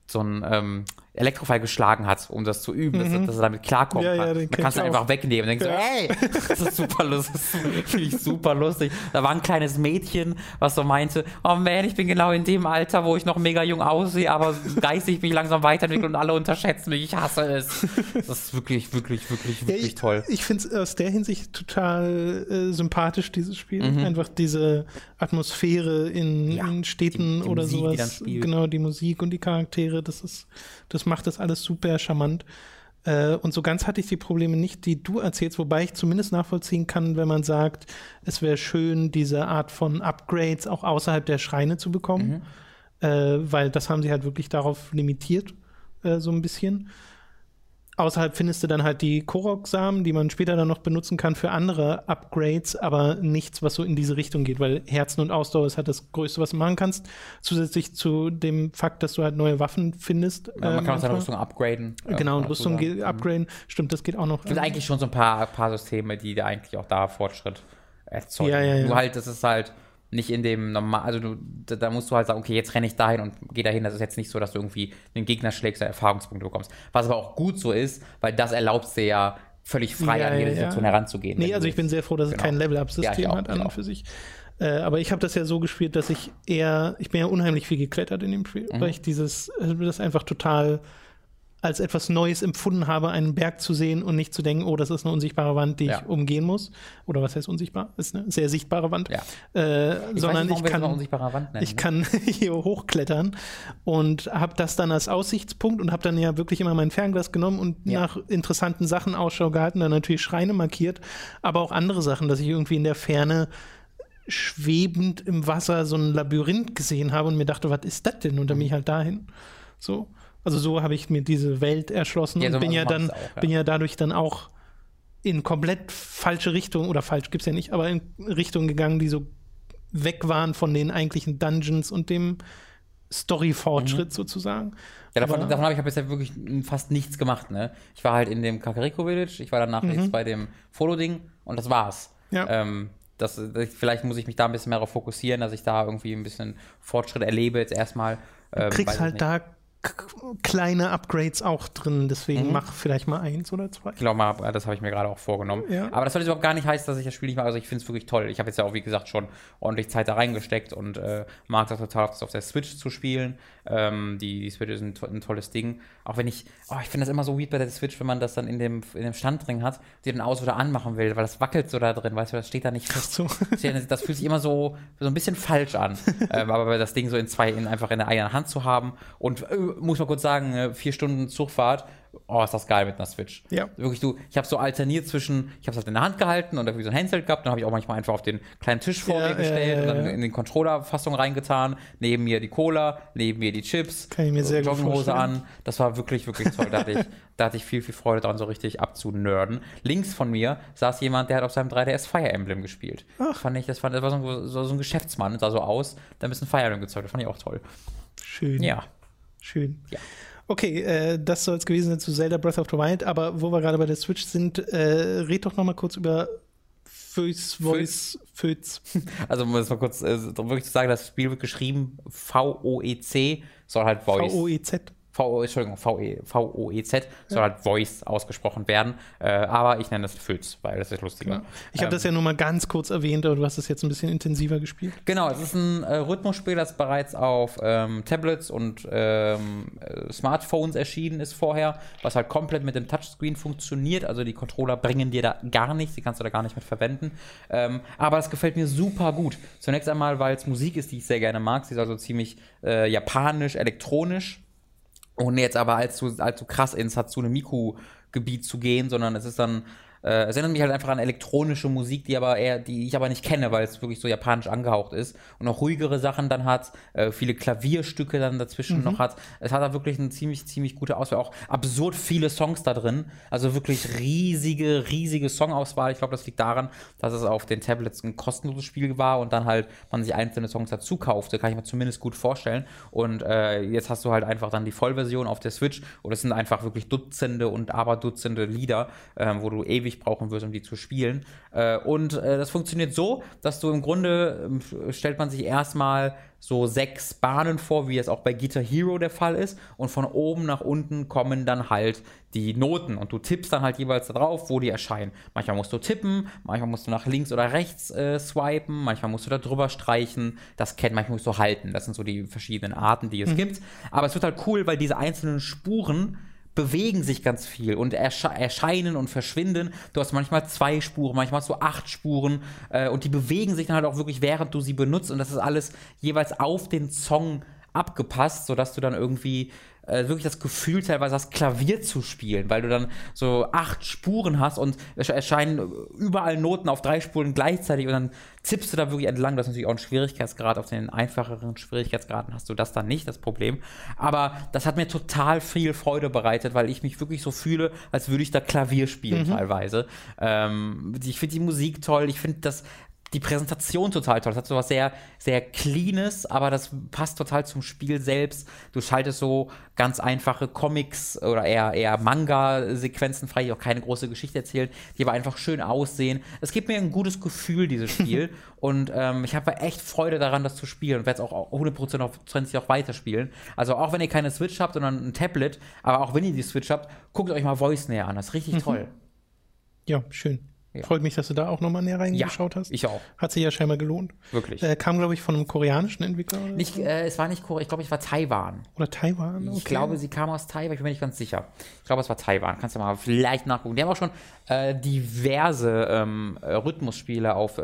so ein ähm, Elektrofall geschlagen hat, um das zu üben, dass, dass er damit klarkommt. Mhm. Ja, ja, Man den kenn kann es ich einfach auch. wegnehmen und denkt so, hey, das ist super lustig, finde ich super lustig. Da war ein kleines Mädchen, was so meinte, oh man, ich bin genau in dem Alter, wo ich noch mega jung aussehe, aber geistig mich langsam weiterentwickle und alle unterschätzen mich, ich hasse es. Das ist wirklich, wirklich, wirklich, Ja, wirklich ich, toll. Ich finde es aus der Hinsicht total äh, sympathisch, dieses Spiel. Mhm. Einfach diese Atmosphäre in, Ja, in Städten die- die oder Musik, die dann sowas. spielt. Genau, die Musik und die Charaktere, das ist, das macht das alles super charmant. Äh, und so ganz hatte ich die Probleme nicht, die du erzählst, wobei ich zumindest nachvollziehen kann, wenn man sagt, es wäre schön, diese Art von Upgrades auch außerhalb der Schreine zu bekommen. Mhm. Äh, weil das haben sie halt wirklich darauf limitiert, äh, so ein bisschen. Außerhalb findest du dann halt die Korok-Samen, die man später dann noch benutzen kann für andere Upgrades, aber nichts, was so in diese Richtung geht, weil Herzen und Ausdauer ist halt das Größte, was du machen kannst. Zusätzlich zu dem Fakt, dass du halt neue Waffen findest. Ja, man ähm, kann auch seine. Rüstung upgraden. äh, Genau, und dazu Rüstung sagen. geht- upgraden. Stimmt, das geht auch noch. Es gibt eigentlich schon so ein paar, paar Systeme, die da eigentlich auch da Fortschritt erzeugen. Ja, ja, ja. Nur halt, das ist halt nicht in dem normal, also du, da, da musst du halt sagen, okay, jetzt renne ich dahin und gehe dahin. Das ist jetzt nicht so, dass du irgendwie den Gegner schlägst und Erfahrungspunkte bekommst. Was aber auch gut so ist, weil das erlaubt es dir ja völlig frei Ja, an jede ja, ja. Situation heranzugehen. Nee, also ich bin sehr froh, dass es Genau. kein Ja, Level-Up-System hat an und auch. für sich. Äh, aber ich habe das ja so gespielt, dass ich eher, ich bin ja unheimlich viel geklettert in dem Spiel, Mhm. weil ich dieses, äh, das einfach total als etwas Neues empfunden habe, einen Berg zu sehen und nicht zu denken, oh, das ist eine unsichtbare Wand, die Ja. ich umgehen muss. Oder was heißt unsichtbar? Ist eine sehr sichtbare Wand. Ja. Äh, Ich sondern nicht, ich das kann, noch unsichtbare Wand nennen. ich ne? kann hier hochklettern und habe das dann als Aussichtspunkt und habe dann ja wirklich immer mein Fernglas genommen und Ja. nach interessanten Sachen Ausschau gehalten, dann natürlich Schreine markiert, aber auch andere Sachen, dass ich irgendwie in der Ferne schwebend im Wasser so ein Labyrinth gesehen habe und mir dachte, was ist das denn? Und dann bin ich halt dahin. So. Also so habe ich mir diese Welt erschlossen Ja, so und bin ja dann, auch, ja. bin ja dadurch dann auch in komplett falsche Richtung, oder falsch gibt's ja nicht, aber in Richtung gegangen, die so weg waren von den eigentlichen Dungeons und dem Story-Fortschritt Mhm. sozusagen. Ja, davon, Aber- davon habe ich hab bisher wirklich fast nichts gemacht, ne? Ich war halt in dem Kakariko Village, ich war danach jetzt bei dem Foto-Ding und das war's. Mhm. Ja. Ähm, das, das, vielleicht muss ich mich da ein bisschen mehr darauf fokussieren, dass ich da irgendwie ein bisschen Fortschritt erlebe jetzt erstmal. Ähm, Du kriegst halt da kleine Upgrades auch drin, deswegen mach vielleicht mal eins oder zwei. Ich glaube mal, das habe ich mir gerade auch vorgenommen. Ja. Aber das soll jetzt überhaupt gar nicht heißen, dass ich das Spiel nicht mag. Also ich finde es wirklich toll. Ich habe jetzt ja auch, wie gesagt, schon ordentlich Zeit da reingesteckt und äh, mag das total, das auf der Switch zu spielen. Ähm, die, die Switch ist ein, to ein tolles Ding. Auch wenn ich, oh, ich finde das immer so weird bei der Switch, wenn man das dann in dem, in dem Stand drin hat, die dann aus- oder anmachen will, weil das wackelt so da drin, weißt du, das steht da nicht fest. so. Das fühlt sich immer so, so ein bisschen falsch an. ähm, aber das Ding so in zwei, in, einfach in der eigenen Hand zu haben und äh, muss man kurz sagen, äh, vier Stunden Zugfahrt, oh, ist das geil mit einer Switch. Ja. Wirklich, du, ich habe so alterniert zwischen, ich habe es halt in der Hand gehalten und irgendwie so ein Handheld gehabt, dann habe ich auch manchmal einfach auf den kleinen Tisch vor Ja, mir gestellt ja, und dann in den Controller-Fassung reingetan, neben mir die Cola, neben mir die Chips, Kann ich mir sehr gut Jogginghose an. Das war wirklich, wirklich toll. Da hatte, ich, da hatte ich viel, viel Freude dran, so richtig abzunörden. Links von mir saß jemand, der hat auf seinem 3DS Fire Emblem gespielt. Das fand ich, das, fand, das war so ein, so, so ein Geschäftsmann, sah so aus, der ein bisschen Fire Emblem gezeugt. Das fand ich auch toll. Schön. Ja. Schön. Ja. Okay, äh, das soll es gewesen sein zu Zelda Breath of the Wild, aber wo wir gerade bei der Switch sind, äh, red doch noch mal kurz über Föß, Voice, Föz. Also, um es mal kurz äh, wirklich zu sagen, das Spiel wird geschrieben V-O-E-C, soll halt Voice. V-O-E-Z. V Entschuldigung, V-E- V-O-E-Z soll halt Voice ausgesprochen werden. Äh, aber ich nenne das Fötz, weil das ist lustiger. Ich habe das ja nur mal ganz kurz erwähnt, aber du hast es jetzt ein bisschen intensiver gespielt. Genau, es ist ein äh, Rhythmusspiel, das bereits auf ähm, Tablets und ähm, äh, Smartphones erschienen ist vorher, was halt komplett mit dem Touchscreen funktioniert. Also die Controller bringen dir da gar nichts, die kannst du da gar nicht mit verwenden. Ähm, aber das gefällt mir super gut. Zunächst einmal, weil es Musik ist, die ich sehr gerne mag. Sie ist also ziemlich äh, japanisch, elektronisch. Ohne jetzt aber allzu, allzu krass ins Hatsune Miku-Gebiet zu gehen, sondern es ist dann, äh, es erinnert mich halt einfach an elektronische Musik, die aber eher, die ich aber nicht kenne, weil es wirklich so japanisch angehaucht ist und auch ruhigere Sachen dann hat, äh, viele Klavierstücke dann dazwischen noch hat. Es hat da wirklich eine ziemlich, ziemlich gute Auswahl, auch absurd viele Songs da drin, also wirklich riesige, riesige Songauswahl. Ich glaube, das liegt daran, dass es auf den Tablets ein kostenloses Spiel war und dann halt man sich einzelne Songs dazu kaufte, kann ich mir zumindest gut vorstellen. Und äh, jetzt hast du halt einfach dann die Vollversion auf der Switch und es sind einfach wirklich Dutzende und Aberdutzende Lieder, ähm, wo du ewig brauchen wirst, um die zu spielen. Äh, und äh, das funktioniert so, dass du im Grunde ähm, stellt man sich erstmal so sechs Bahnen vor, wie es auch bei Guitar Hero der Fall ist. Und von oben nach unten kommen dann halt die Noten und du tippst dann halt jeweils da drauf, wo die erscheinen. Manchmal musst du tippen, manchmal musst du nach links oder rechts äh, swipen, manchmal musst du da drüber streichen. Das kennt, manchmal musst du halten. Das sind so die verschiedenen Arten, die es gibt. Aber es wird halt cool, weil diese einzelnen Spuren bewegen sich ganz viel und ersche erscheinen und verschwinden. Du hast manchmal zwei Spuren, manchmal hast du acht Spuren äh, und die bewegen sich dann halt auch wirklich, während du sie benutzt und das ist alles jeweils auf den Song abgepasst, sodass du dann irgendwie äh, wirklich das Gefühl teilweise hast, Klavier zu spielen, weil du dann so acht Spuren hast und es erscheinen überall Noten auf drei Spuren gleichzeitig und dann zippst du da wirklich entlang. Das ist natürlich auch ein Schwierigkeitsgrad. Auf den einfacheren Schwierigkeitsgraden hast du das dann nicht, das Problem. Aber das hat mir total viel Freude bereitet, weil ich mich wirklich so fühle, als würde ich da Klavier spielen teilweise. Ähm, ich finde die Musik toll. Ich finde das die Präsentation total toll. Das hat so was sehr, sehr Cleanes, aber das passt total zum Spiel selbst. Du schaltest so ganz einfache Comics oder eher, eher Manga-Sequenzen frei, die auch keine große Geschichte erzählen, die aber einfach schön aussehen. Es gibt mir ein gutes Gefühl, dieses Spiel. und ähm, ich habe echt Freude daran, das zu spielen und werde es auch 100% auf 20 auch weiterspielen. Also auch wenn ihr keine Switch habt, sondern ein Tablet, aber auch wenn ihr die Switch habt, guckt euch mal Voice näher an. Das ist richtig toll. Ja, schön. Ja. Freut mich, dass du da auch nochmal näher reingeschaut hast. ich auch. Hat sich ja scheinbar gelohnt. Wirklich. Äh, kam, glaube ich, von einem koreanischen Entwickler oder, Nicht, äh, es war nicht Korea, ich glaube, ich war Taiwan. oder Taiwan. Ich glaube, sie kam aus Taiwan, ich bin mir nicht ganz sicher. Ich glaube, es war Taiwan. Kannst du mal vielleicht nachgucken. Die haben auch schon äh, diverse ähm, äh, Rhythmusspiele auf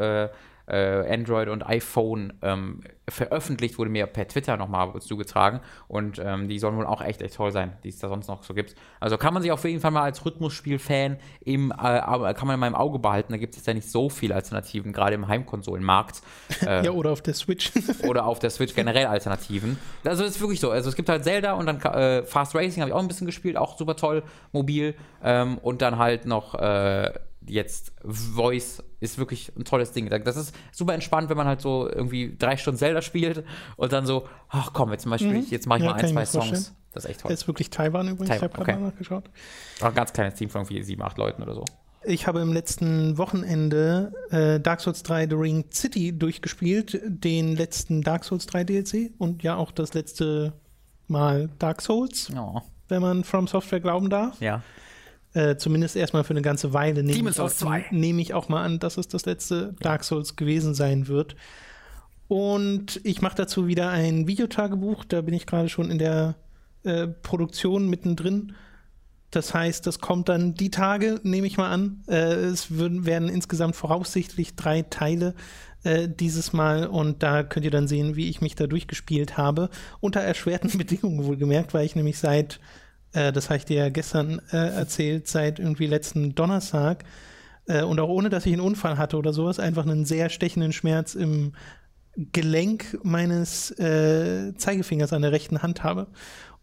äh, Android und iPhone ähm, veröffentlicht, wurde mir per Twitter nochmal zugetragen. Und ähm, die sollen wohl auch echt, echt toll sein, die es da sonst noch so gibt. Also kann man sich auf jeden Fall mal als Rhythmusspiel-Fan im, äh, kann man in meinem Auge behalten. Da gibt es jetzt ja nicht so viele Alternativen, gerade im Heimkonsolenmarkt. Äh, Ja, oder auf der Switch. oder auf der Switch generell Alternativen. Also es ist wirklich so. Also es gibt halt Zelda und dann äh, Fast Racing habe ich auch ein bisschen gespielt, auch super toll, mobil. Ähm, und dann halt noch äh, jetzt Voice ist wirklich ein tolles Ding. Das ist super entspannt, wenn man halt so irgendwie drei Stunden Zelda spielt und dann so, ach komm, jetzt, mal spiel ich, jetzt mache ich Ja, mal ein, zwei Songs. vorstellen. Das ist echt toll. ist wirklich Taiwan übrigens. Taiwan, ich habe gerade okay. mal nachgeschaut. Auch ein ganz kleines Team von irgendwie sieben, acht Leuten oder so. Ich habe im letzten Wochenende äh, Dark Souls 3 The Ring City durchgespielt, den letzten Dark Souls 3 DLC und ja auch das letzte Mal Dark Souls, Ja. wenn man From Software glauben darf. Ja. Äh, zumindest erstmal für eine ganze Weile. Nehme Demon's ich, auch- Souls 2. nehme ich auch mal an, dass es das letzte Dark Souls gewesen sein wird. Und ich mache dazu wieder ein Videotagebuch. Da bin ich gerade schon in der äh, Produktion mittendrin. Das heißt, das kommt dann die Tage, nehme ich mal an. Äh, es würden, werden insgesamt voraussichtlich drei Teile äh, dieses Mal und da könnt ihr dann sehen, wie ich mich da durchgespielt habe. Unter erschwerten Bedingungen wohlgemerkt, weil ich nämlich seit, äh, das habe ich dir ja gestern äh, erzählt, seit irgendwie letzten Donnerstag äh, und auch ohne, dass ich einen Unfall hatte oder sowas, einfach einen sehr stechenden Schmerz im Gelenk meines äh, Zeigefingers an der rechten Hand habe.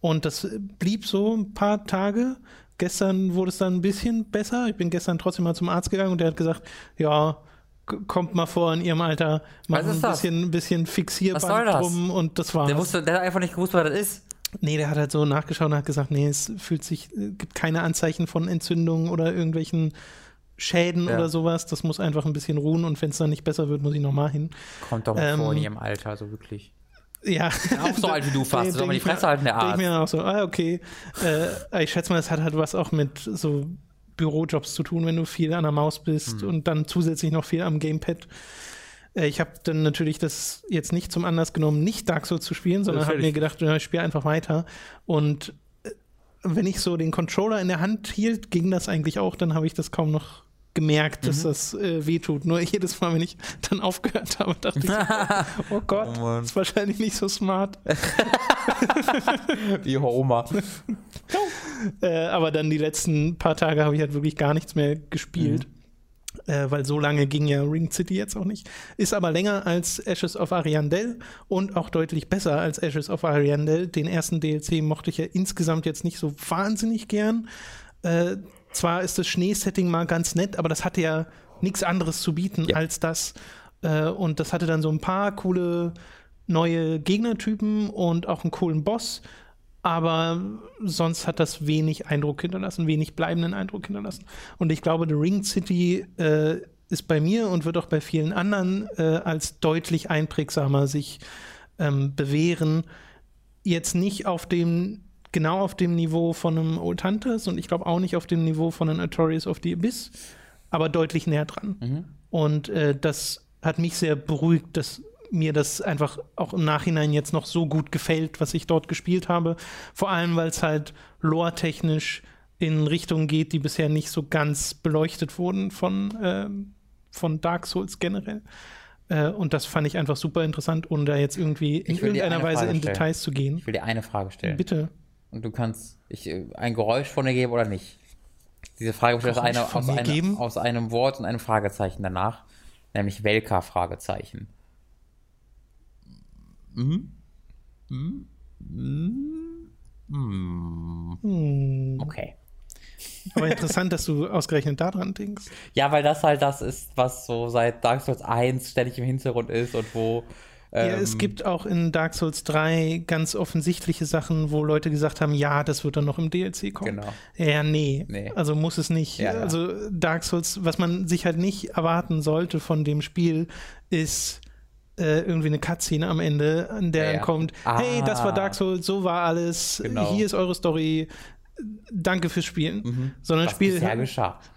Und das blieb so ein paar Tage. Gestern wurde es dann ein bisschen besser. Ich bin gestern trotzdem mal zum Arzt gegangen und der hat gesagt, ja, kommt mal vor in ihrem Alter, machen ein bisschen, ein bisschen das? drum und das war's. Der, wusste, der hat einfach nicht gewusst, was das ist. Nee, der hat halt so nachgeschaut und hat gesagt, nee, es fühlt sich, äh, gibt keine Anzeichen von Entzündungen oder irgendwelchen Schäden Ja. oder sowas. Das muss einfach ein bisschen ruhen und wenn es dann nicht besser wird, muss ich nochmal hin. Kommt doch mal Ähm, vor in ihrem Alter, so wirklich. Ja. Auch so alt wie du fast. Soll man die Fresse halten, der Arzt. Ich mir auch so, ah, okay. Äh, ich schätze mal, es hat halt was auch mit so Bürojobs zu tun, wenn du viel an der Maus bist Hm. und dann zusätzlich noch viel am Gamepad. Äh, Ich habe dann natürlich das jetzt nicht zum Anlass genommen, nicht Dark Souls zu spielen, sondern habe mir gedacht, ja, ich spiele einfach weiter. Und äh, wenn ich so den Controller in der Hand hielt, ging das eigentlich auch, dann habe ich das kaum noch gemerkt, dass Mhm. das äh, wehtut. Nur jedes Mal, wenn ich dann aufgehört habe, dachte ich, so, oh, Gott, Oh ist wahrscheinlich nicht so smart. Wie Homer. Äh, aber dann die letzten paar Tage habe ich halt wirklich gar nichts mehr gespielt. Äh, weil so lange ging ja Ring City jetzt auch nicht. Ist aber länger als Ashes of Ariandel und auch deutlich besser als Ashes of Ariandel. Den ersten DLC mochte ich ja insgesamt jetzt nicht so wahnsinnig gern. Äh, zwar ist das Schneesetting mal ganz nett, aber das hatte ja nichts anderes zu bieten Ja. als das. Äh, und das hatte dann so ein paar coole neue Gegnertypen und auch einen coolen Boss. Aber sonst hat das wenig Eindruck hinterlassen, wenig bleibenden Eindruck hinterlassen. Und ich glaube, The Ring City äh, ist bei mir und wird auch bei vielen anderen äh, als deutlich einprägsamer sich ähm, bewähren. Jetzt nicht auf dem, genau auf dem Niveau von einem Old Hunters und ich glaube auch nicht auf dem Niveau von einem Artorias of the Abyss, aber deutlich näher dran. Und äh, das hat mich sehr beruhigt, dass mir das einfach auch im Nachhinein jetzt noch so gut gefällt, was ich dort gespielt habe. Vor allem, weil es halt lore-technisch in Richtungen geht, die bisher nicht so ganz beleuchtet wurden von, ähm, von Dark Souls generell. Äh, und das fand ich einfach super interessant, ohne da jetzt irgendwie in irgendeiner eine Weise Frage in stellen. Details zu gehen. Ich will dir eine Frage stellen. Bitte. Und du kannst ich, äh, ein Geräusch von dir geben oder nicht. Diese Frage besteht aus, einer, aus, einer, aus einem Wort und einem Fragezeichen danach. Nämlich Welka Fragezeichen. Mhm. Mhm. Mhm. Mhm. Hm. Okay. Aber interessant, dass du ausgerechnet daran denkst. Ja, weil das halt das ist, was so seit Dark Souls 1 ständig im Hintergrund ist und wo. Ja, ähm, es gibt auch in Dark Souls 3 ganz offensichtliche Sachen, wo Leute gesagt haben, ja, das wird dann noch im DLC kommen. Genau. Ja, nee. Nee. Also muss es nicht. Ja, ja. Also Dark Souls, was man sich halt nicht erwarten sollte von dem Spiel, ist äh, irgendwie eine Cutscene am Ende, an der Ja, dann ja. kommt, Ah. hey, das war Dark Souls, so war alles, Genau. hier ist eure Story, danke fürs Spielen. Sondern das Spiel,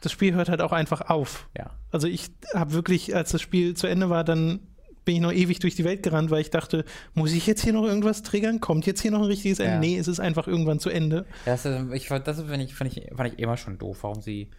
das Spiel hört halt auch einfach auf. Ja. Also ich habe wirklich, als das Spiel zu Ende war, dann bin ich noch ewig durch die Welt gerannt, weil ich dachte, muss ich jetzt hier noch irgendwas triggern? Kommt jetzt hier noch ein richtiges Ende? Ja. Nee, es ist einfach irgendwann zu Ende. Das, ist, ich, das fand, ich, fand ich immer schon doof, warum sie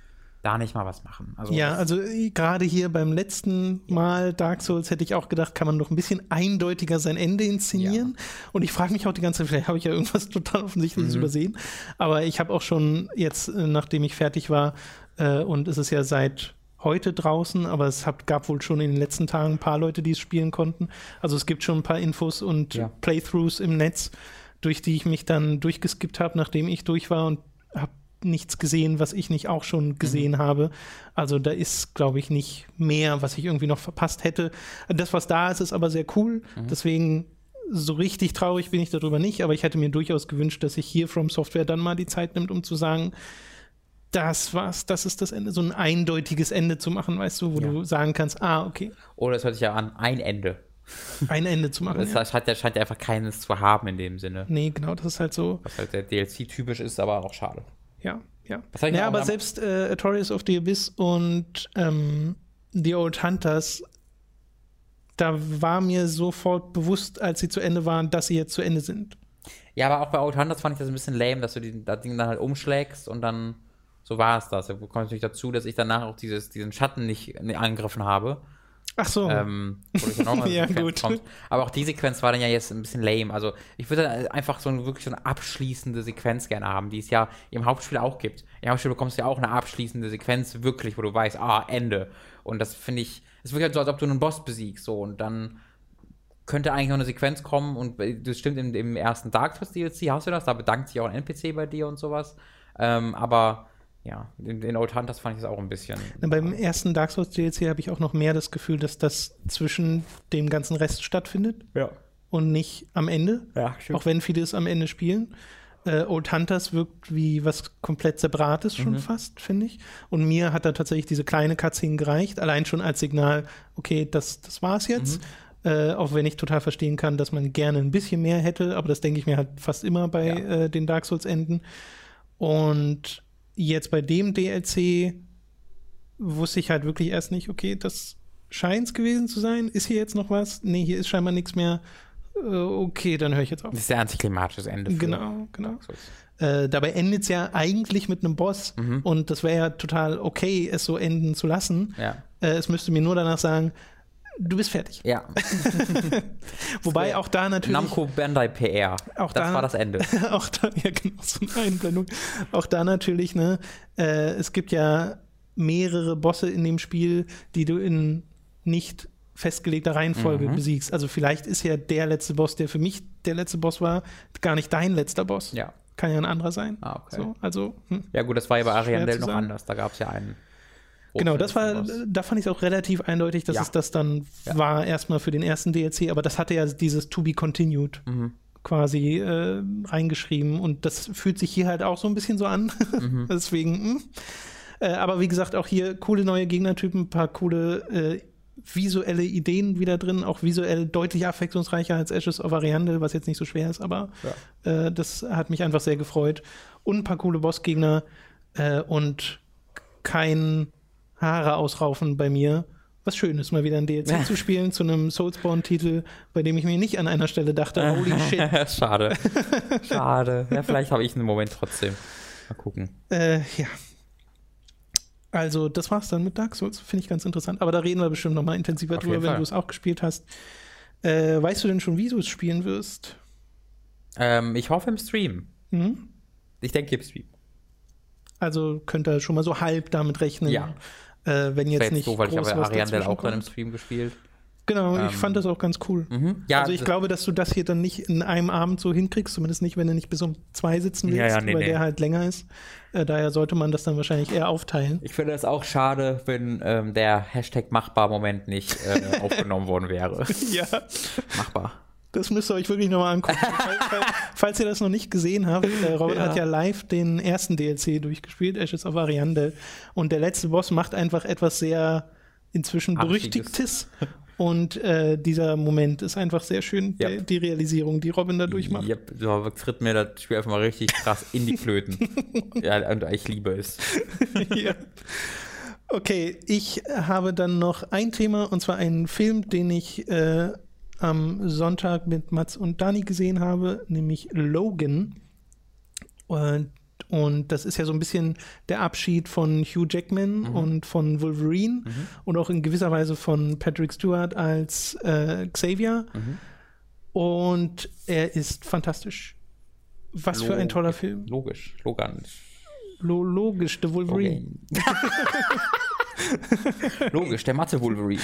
da nicht mal was machen. Also, Ja, also äh, gerade hier beim letzten Mal Dark Souls hätte ich auch gedacht, kann man doch ein bisschen eindeutiger sein Ende inszenieren. Und ich frage mich auch die ganze Zeit, vielleicht habe ich ja irgendwas total Offensichtliches übersehen. Aber ich habe auch schon jetzt, äh, nachdem ich fertig war, äh, und es ist ja seit heute draußen, aber es hab, gab wohl schon in den letzten Tagen ein paar Leute, die es spielen konnten. Also es gibt schon ein paar Infos und Ja. Playthroughs im Netz, durch die ich mich dann durchgeskippt habe, nachdem ich durch war und habe nichts gesehen, was ich nicht auch schon gesehen habe. Also da ist, glaube ich, nicht mehr, was ich irgendwie noch verpasst hätte. Das, was da ist, ist aber sehr cool. Deswegen so richtig traurig bin ich darüber nicht, aber ich hätte mir durchaus gewünscht, dass sich hier From Software dann mal die Zeit nimmt, um zu sagen, das war's, das ist das Ende, so ein eindeutiges Ende zu machen, weißt du, wo Ja. du sagen kannst, ah, okay, Oder es hört sich ja an, ein Ende. ein Ende zu machen. Das ja. hat scheint ja einfach keines zu haben in dem Sinne. Nee, genau, das ist halt so, Was halt der DLC-typisch ist, aber auch schade. Ja, ja. Ja, aber selbst äh, Artorias of the Abyss und ähm, The Old Hunters, da war mir sofort bewusst, als sie zu Ende waren, dass sie jetzt zu Ende sind. Ja, aber auch bei Old Hunters fand ich das ein bisschen lame, dass du die, das Ding dann halt umschlägst und dann so war es das. Da kommt natürlich dazu, dass ich danach auch dieses, diesen Schatten nicht, nicht angegriffen habe. Ach so. Ähm, Ja, gut. kommt. Aber auch die Sequenz war dann ja jetzt ein bisschen lame. Also ich würde einfach so ein, wirklich so eine abschließende Sequenz gerne haben, die es ja im Hauptspiel auch gibt. Im Hauptspiel bekommst du ja auch eine abschließende Sequenz, wirklich, wo du weißt, ah, Ende. Und das finde ich, es wirkt halt so, als ob du einen Boss besiegst, so und dann könnte eigentlich noch eine Sequenz kommen und äh, das stimmt im, im ersten Dark Souls DLC hast du das, da bedankt sich auch ein NPC bei dir und sowas. Ähm, aber ja, in, in Old Hunters fand ich das auch ein bisschen. Beim ersten Dark Souls DLC habe ich auch noch mehr das Gefühl, dass das zwischen dem ganzen Rest stattfindet Ja. und nicht am Ende. Ja, stimmt. Auch wenn viele es am Ende spielen. Äh, Old Hunters wirkt wie was komplett Separates Mhm. schon fast, finde ich. Und mir hat da tatsächlich diese kleine Cutscene gereicht, allein schon als Signal, okay, das, das war's jetzt. Mhm. Äh, auch wenn ich total verstehen kann, dass man gerne ein bisschen mehr hätte, aber das denke ich mir halt fast immer bei Ja. äh, den Dark Souls-Enden. Und jetzt bei dem DLC wusste ich halt wirklich erst nicht, okay, das scheint es gewesen zu sein. Ist hier jetzt noch was? Nee, hier ist scheinbar nichts mehr. Äh, okay, dann höre ich jetzt auf. Das ist sehr antiklimatisches Ende. für Genau, genau. Äh, dabei endet es ja eigentlich mit einem Boss Mhm. und das wäre ja total okay, es so enden zu lassen. Ja. Äh, es müsste mir nur danach sagen, du bist fertig. Ja. Wobei auch da natürlich. Namco Bandai PR. Auch das da- war das Ende. auch da, ja, genau, so eine Einblendung. Auch da natürlich, ne, äh, es gibt ja mehrere Bosse in dem Spiel, die du in nicht festgelegter Reihenfolge Mhm. besiegst. Also vielleicht ist ja der letzte Boss, der für mich der letzte Boss war, gar nicht dein letzter Boss. Ja. Kann ja ein anderer sein. Ah, okay. So, also, hm. Ja, gut, das war ja bei Ariandel noch anders. Da gab es ja einen. Genau, das war, da fand ich es auch relativ eindeutig, dass Ja. es das dann Ja. war erstmal für den ersten DLC, aber das hatte ja dieses To Be Continued Mhm. quasi äh, reingeschrieben und das fühlt sich hier halt auch so ein bisschen so an. Mhm. Deswegen, hm. äh, aber wie gesagt, auch hier coole neue Gegnertypen, ein paar coole äh, visuelle Ideen wieder drin, auch visuell deutlich abwechslungsreicher als Ashes of Ariandel, was jetzt nicht so schwer ist, aber äh, das hat mich einfach sehr gefreut. Und ein paar coole Bossgegner äh, und kein Haare ausraufen bei mir. Was schön ist, mal wieder ein DLC zu spielen zu einem Soulspawn-Titel, bei dem ich mir nicht an einer Stelle dachte, holy shit. Schade. Schade. Ja, vielleicht habe ich einen Moment trotzdem. Mal gucken. Äh, ja. Also, das war's dann mit Dark Souls. Finde ich ganz interessant. Aber da reden wir bestimmt noch mal intensiver Auf drüber, wenn du es auch gespielt hast. Äh, weißt du denn schon, wie du es spielen wirst? Ähm, ich hoffe im Stream. Mhm. Ich denke im Stream. Also könnt ihr schon mal so halb damit rechnen. Ja. Äh, wenn jetzt nicht doof, weil ich habe Ariandel auch dann im. Stream gespielt. Genau, ich Ähm, fand das auch ganz cool. Mhm. Ja, also ich das- glaube, dass du das hier dann nicht in einem Abend so hinkriegst, zumindest nicht, wenn du nicht bis um zwei sitzen willst, Ja, ja, nee, weil nee. der halt länger ist. Äh, daher sollte man das dann wahrscheinlich eher aufteilen. Ich finde es auch schade, wenn ähm, der Hashtag Machbar-Moment nicht äh, aufgenommen worden wäre. ja, Machbar. Das müsst ihr euch wirklich nochmal angucken. falls, falls, ihr das noch nicht gesehen habt, äh, Robin Ja. hat ja live den ersten DLC durchgespielt, Ashes of Ariandel. Und der letzte Boss macht einfach etwas sehr inzwischen berüchtigtes. Und äh, dieser Moment ist einfach sehr schön, Ja. der, die Realisierung, die Robin da durchmacht. Yep, so tritt mir das Spiel einfach mal richtig krass in die Flöten. ja, und ich liebe es. ja. Okay, ich habe dann noch ein Thema und zwar einen Film, den ich äh, am Sonntag mit Mats und Dani gesehen habe, nämlich Logan. Und, und das ist ja so ein bisschen der Abschied von Hugh Jackman und von Wolverine und auch in gewisser Weise von Patrick Stewart als äh, Xavier. Und er ist fantastisch. Was für ein toller Film. Logisch. Logan. Lo logisch, der Wolverine. Logisch, der Mathe-Wolverine.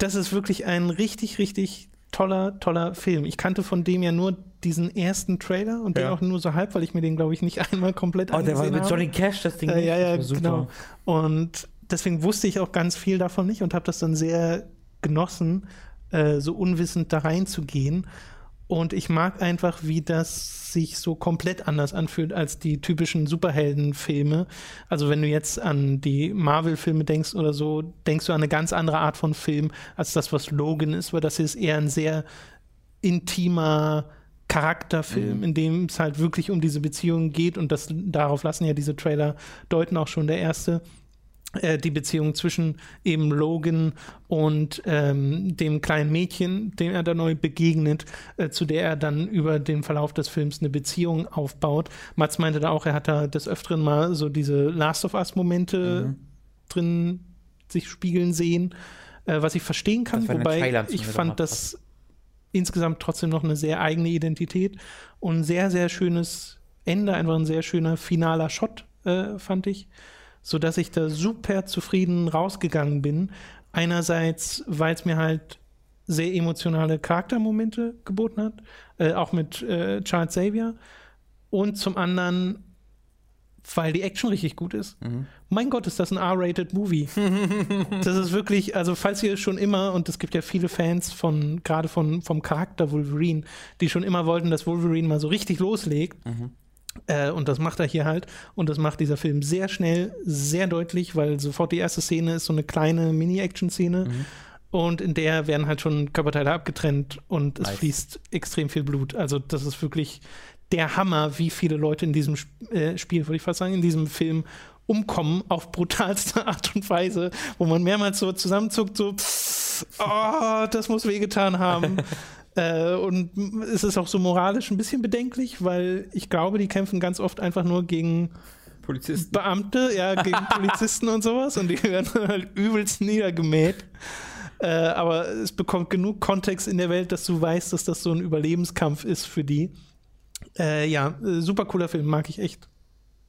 Das ist wirklich ein richtig, richtig toller, toller Film. Ich kannte von dem ja nur diesen ersten Trailer und den Ja. auch nur so halb, weil ich mir den, glaube ich, nicht einmal komplett Oh, der war angesehen mit habe. Johnny Cash, das Ding. Äh, ja, ja, genau. Und deswegen wusste ich auch ganz viel davon nicht und habe das dann sehr genossen, äh, so unwissend da reinzugehen. Und ich mag einfach, wie das sich so komplett anders anfühlt als die typischen Superheldenfilme. Also wenn du jetzt an die Marvel-Filme denkst oder so, denkst du an eine ganz andere Art von Film als das, was Logan ist, weil das hier ist eher ein sehr intimer Charakterfilm, in dem es halt wirklich um diese Beziehung geht. Und das darauf lassen ja diese Trailer deuten auch schon der erste die Beziehung zwischen eben Logan und ähm, dem kleinen Mädchen, dem er da neu begegnet, äh, zu der er dann über den Verlauf des Films eine Beziehung aufbaut. Mats meinte da auch, er hat da des Öfteren mal so diese Last of Us-Momente drin sich spiegeln sehen, äh, was ich verstehen kann, wobei ich fand das insgesamt trotzdem noch eine sehr eigene Identität und ein sehr, sehr schönes Ende, einfach ein sehr schöner finaler Shot, äh, fand ich, so dass ich da super zufrieden rausgegangen bin. Einerseits, weil es mir halt sehr emotionale Charaktermomente geboten hat, äh, auch mit äh, Charles Xavier. Und zum anderen, weil die Action richtig gut ist. Mein Gott, ist das ein R-rated Movie. das ist wirklich, also falls ihr schon immer, und es gibt ja viele Fans von, gerade von, vom Charakter Wolverine, die schon immer wollten, dass Wolverine mal so richtig loslegt. Äh, und das macht er hier halt. Und das macht dieser Film sehr schnell, sehr deutlich, weil sofort die erste Szene ist so eine kleine Mini-Action-Szene. Und in der werden halt schon Körperteile abgetrennt und es Nice. fließt extrem viel Blut. Also, das ist wirklich der Hammer, wie viele Leute in diesem äh, Spiel, würde ich fast sagen, in diesem Film umkommen auf brutalste Art und Weise, wo man mehrmals so zusammenzuckt, so, oh, das muss wehgetan haben. Äh, und es ist auch so moralisch ein bisschen bedenklich, weil ich glaube, die kämpfen ganz oft einfach nur gegen Polizisten. Beamte, ja, gegen Polizisten und sowas und die werden halt übelst niedergemäht. Äh, aber es bekommt genug Kontext in der Welt, dass du weißt, dass das so ein Überlebenskampf ist für die. Äh, ja, äh, super cooler Film, mag ich echt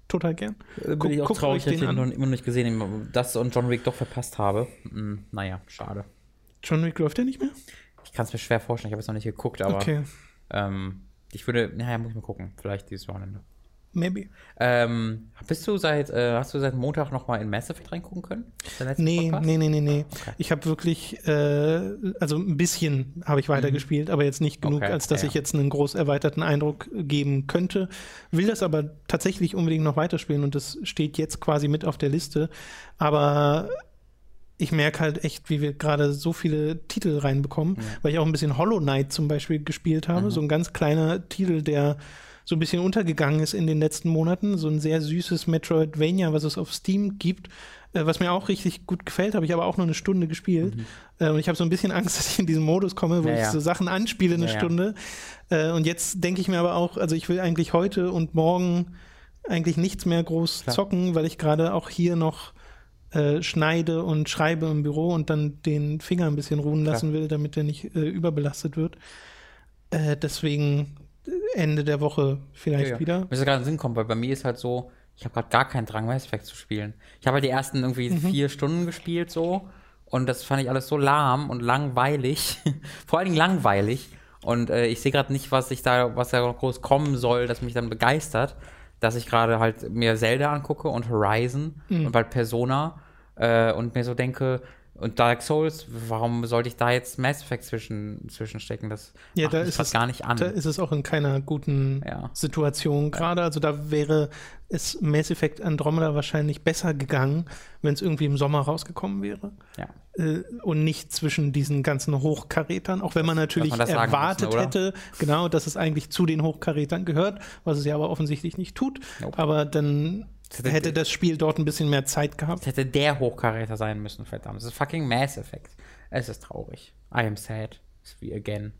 total gern. Bin Guck- ich auch guckt traurig, euch dass ich den den an. noch immer noch nicht gesehen habe, das und John Wick doch verpasst habe. Hm, naja, schade. John Wick läuft ja nicht mehr? Ich kann es mir schwer vorstellen, ich habe es noch nicht geguckt, aber Okay, ähm, ich würde, naja, muss ich mal gucken, vielleicht dieses Wochenende. maybe. Ähm, bist du seit, äh, hast du seit Montag noch mal in Mass Effect reingucken können? Nee, Podcast? nee, nee, nee, nee. Ich habe wirklich, äh, also ein bisschen habe ich weitergespielt, aber jetzt nicht genug, Mhm. Okay, als dass ja, ich jetzt einen groß erweiterten Eindruck geben könnte. Will das aber tatsächlich unbedingt noch weiterspielen und das steht jetzt quasi mit auf der Liste. Aber ich merke halt echt, wie wir gerade so viele Titel reinbekommen, weil ich auch ein bisschen Hollow Knight zum Beispiel gespielt habe. Mhm. So ein ganz kleiner Titel, der so ein bisschen untergegangen ist in den letzten Monaten. So ein sehr süßes Metroidvania, was es auf Steam gibt, äh, was mir auch richtig gut gefällt, habe ich aber auch nur eine Stunde gespielt. Äh, und ich habe so ein bisschen Angst, dass ich in diesen Modus komme, wo Ja, ich ja. so Sachen anspiele eine Ja, ja. Stunde. Äh, und jetzt denke ich mir aber auch, also ich will eigentlich heute und morgen eigentlich nichts mehr groß Klar. zocken, weil ich gerade auch hier noch äh, schneide und schreibe im Büro und dann den Finger ein bisschen ruhen Klar. lassen will, damit der nicht äh, überbelastet wird. Äh, deswegen Ende der Woche vielleicht Ja, ja. wieder. Mir ist gerade in den Sinn kommen, weil bei mir ist halt so, ich habe gerade gar keinen Drang, Mass Effect zu spielen. Ich habe halt die ersten irgendwie Mhm. vier Stunden gespielt so und das fand ich alles so lahm und langweilig. Vor allen Dingen langweilig. Und äh, ich sehe gerade nicht, was ich da, was da groß kommen soll, das mich dann begeistert, dass ich gerade halt mir Zelda angucke und Horizon Mhm. und bald Persona äh, und mir so denke, und Dark Souls, warum sollte ich da jetzt Mass Effect zwischen, zwischenstecken? Das Ja, da ist es gar nicht an. Da ist es auch in keiner guten Ja. Situation gerade. Also da wäre es Mass Effect Andromeda wahrscheinlich besser gegangen, wenn es irgendwie im Sommer rausgekommen wäre. ja. Äh, und nicht zwischen diesen ganzen Hochkarätern, auch wenn man natürlich man erwartet müssen, hätte, genau, dass es eigentlich zu den Hochkarätern gehört, was es ja aber offensichtlich nicht tut. Nope. Aber dann hätte- hätte das Spiel dort ein bisschen mehr Zeit gehabt. Es hätte der Hochkaräter sein müssen, verdammt. Es ist fucking Mass Effect. Es ist traurig. I am sad. It's wie again.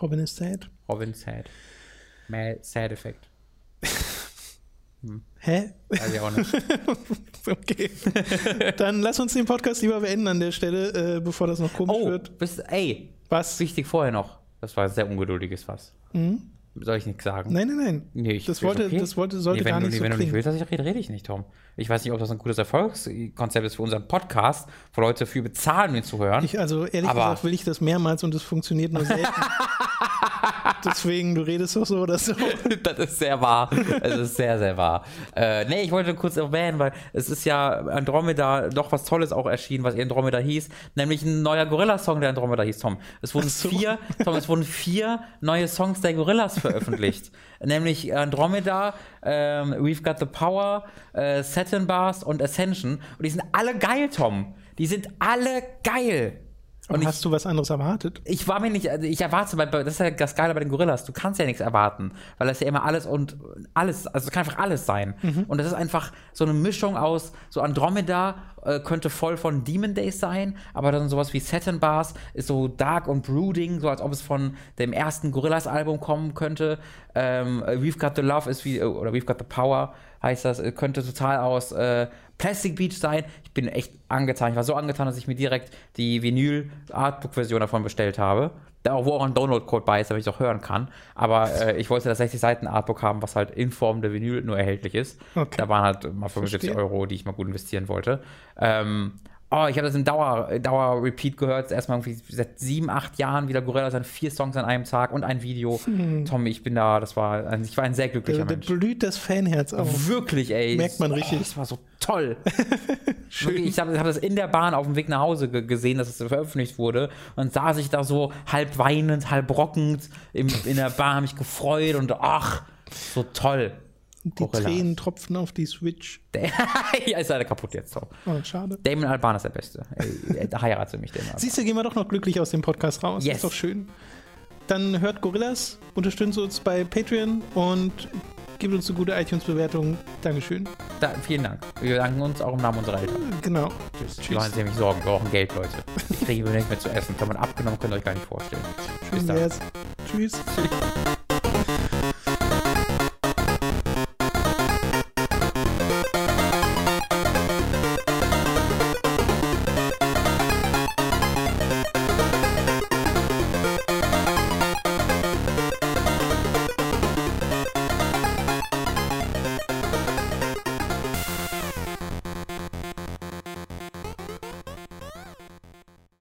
Robin ist sad. Robin sad. Ma sad Effect. Hä? Weiß ich auch nicht. Okay. Dann lass uns den Podcast lieber beenden an der Stelle, äh, bevor das noch komisch Oh, wird. bist, ey, Was? wichtig vorher noch. Das war ein sehr ungeduldiges Was. Mhm. Soll ich nichts sagen? Nein, nein, nein. Nee, ich das wollte, okay. das wollte, sollte nee, gar du, nicht nee, so Wenn du nicht willst, dass ich rede, rede ich nicht, Tom. Ich weiß nicht, ob das ein gutes Erfolgskonzept ist für unseren Podcast, wo Leute für bezahlen, mir zu hören. Ich, also ehrlich Aber- gesagt will ich das mehrmals und es funktioniert nur selten. Deswegen, du redest doch so oder so. das ist sehr wahr. Es ist sehr, sehr wahr. Äh, nee, ich wollte kurz erwähnen, weil es ist ja Andromeda doch was Tolles auch erschienen, was Andromeda hieß, nämlich ein neuer Gorilla-Song, der Andromeda hieß, Tom. Es wurden so. vier, Tom, es wurden vier neue Songs der Gorillas veröffentlicht. nämlich Andromeda, ähm, We've Got the Power, äh, Satin Bars und Ascension. Und die sind alle geil, Tom. Die sind alle geil. Und ich- hast du was anderes erwartet? ich war mir nicht, also ich erwarte, das ist ja das Geile bei den Gorillas, du kannst ja nichts erwarten, weil das ja immer alles und alles, also es kann einfach alles sein. Und das ist einfach so eine Mischung aus, so Andromeda äh, könnte voll von Demon Days sein, aber dann sowas wie Satin Bars ist so dark und brooding, so als ob es von dem ersten Gorillas-Album kommen könnte. Ähm, We've Got the Love ist wie, oder We've Got the Power heißt das, äh, könnte total aus äh, Plastic Beach sein. Ich bin echt angetan. Ich war so angetan, dass ich mir direkt die Vinyl-Artbook-Version davon bestellt habe. Da auch, wo auch ein Download-Code bei ist, damit ich es auch hören kann. Aber äh, ich wollte das 60-Seiten-Artbook haben, was halt in Form der Vinyl nur erhältlich ist. Okay. Da waren halt mal 75 Verstehe. Euro, die ich mal gut investieren wollte. Ähm, oh, ich habe das im Dauer, Dauer-Repeat gehört. Erstmal irgendwie seit sieben, acht Jahren wieder Gorilla sein vier Songs an einem Tag und ein Video. Tom, ich bin da, das war, ein, ich war ein sehr glücklicher Da, da Mensch. blüht das Fanherz auf. Wirklich, ey. Merkt man richtig. Oh, das war so toll. Wirklich, ich habe hab das in der Bahn auf dem Weg nach Hause ge gesehen, dass es veröffentlicht wurde. Und saß ich da so halb weinend, halb brockend im, in der Bahn, habe mich gefreut und ach, so toll. Die Gorillas. Tränen tropfen auf die Switch. Der, ja, ist leider kaputt jetzt. So. Oh, schade. Damon Alban ist der Beste. Ey, Da heirate mich, Damon Alban. Siehst du, gehen wir doch noch glücklich aus dem Podcast raus. Yes. Ist doch schön. Dann hört Gorillas, unterstützt uns bei Patreon und gibt uns eine gute iTunes-Bewertung. Dankeschön. Da, vielen Dank. Wir danken uns auch im Namen unserer Eltern. Genau. Die machen sich nämlich Sorgen. Wir brauchen Geld, Leute. Ich kriege nichts mehr zu essen. Wenn man abgenommen, könnt ihr euch gar nicht vorstellen. Bis Schön dann. wär's. Tschüss. Tschüss.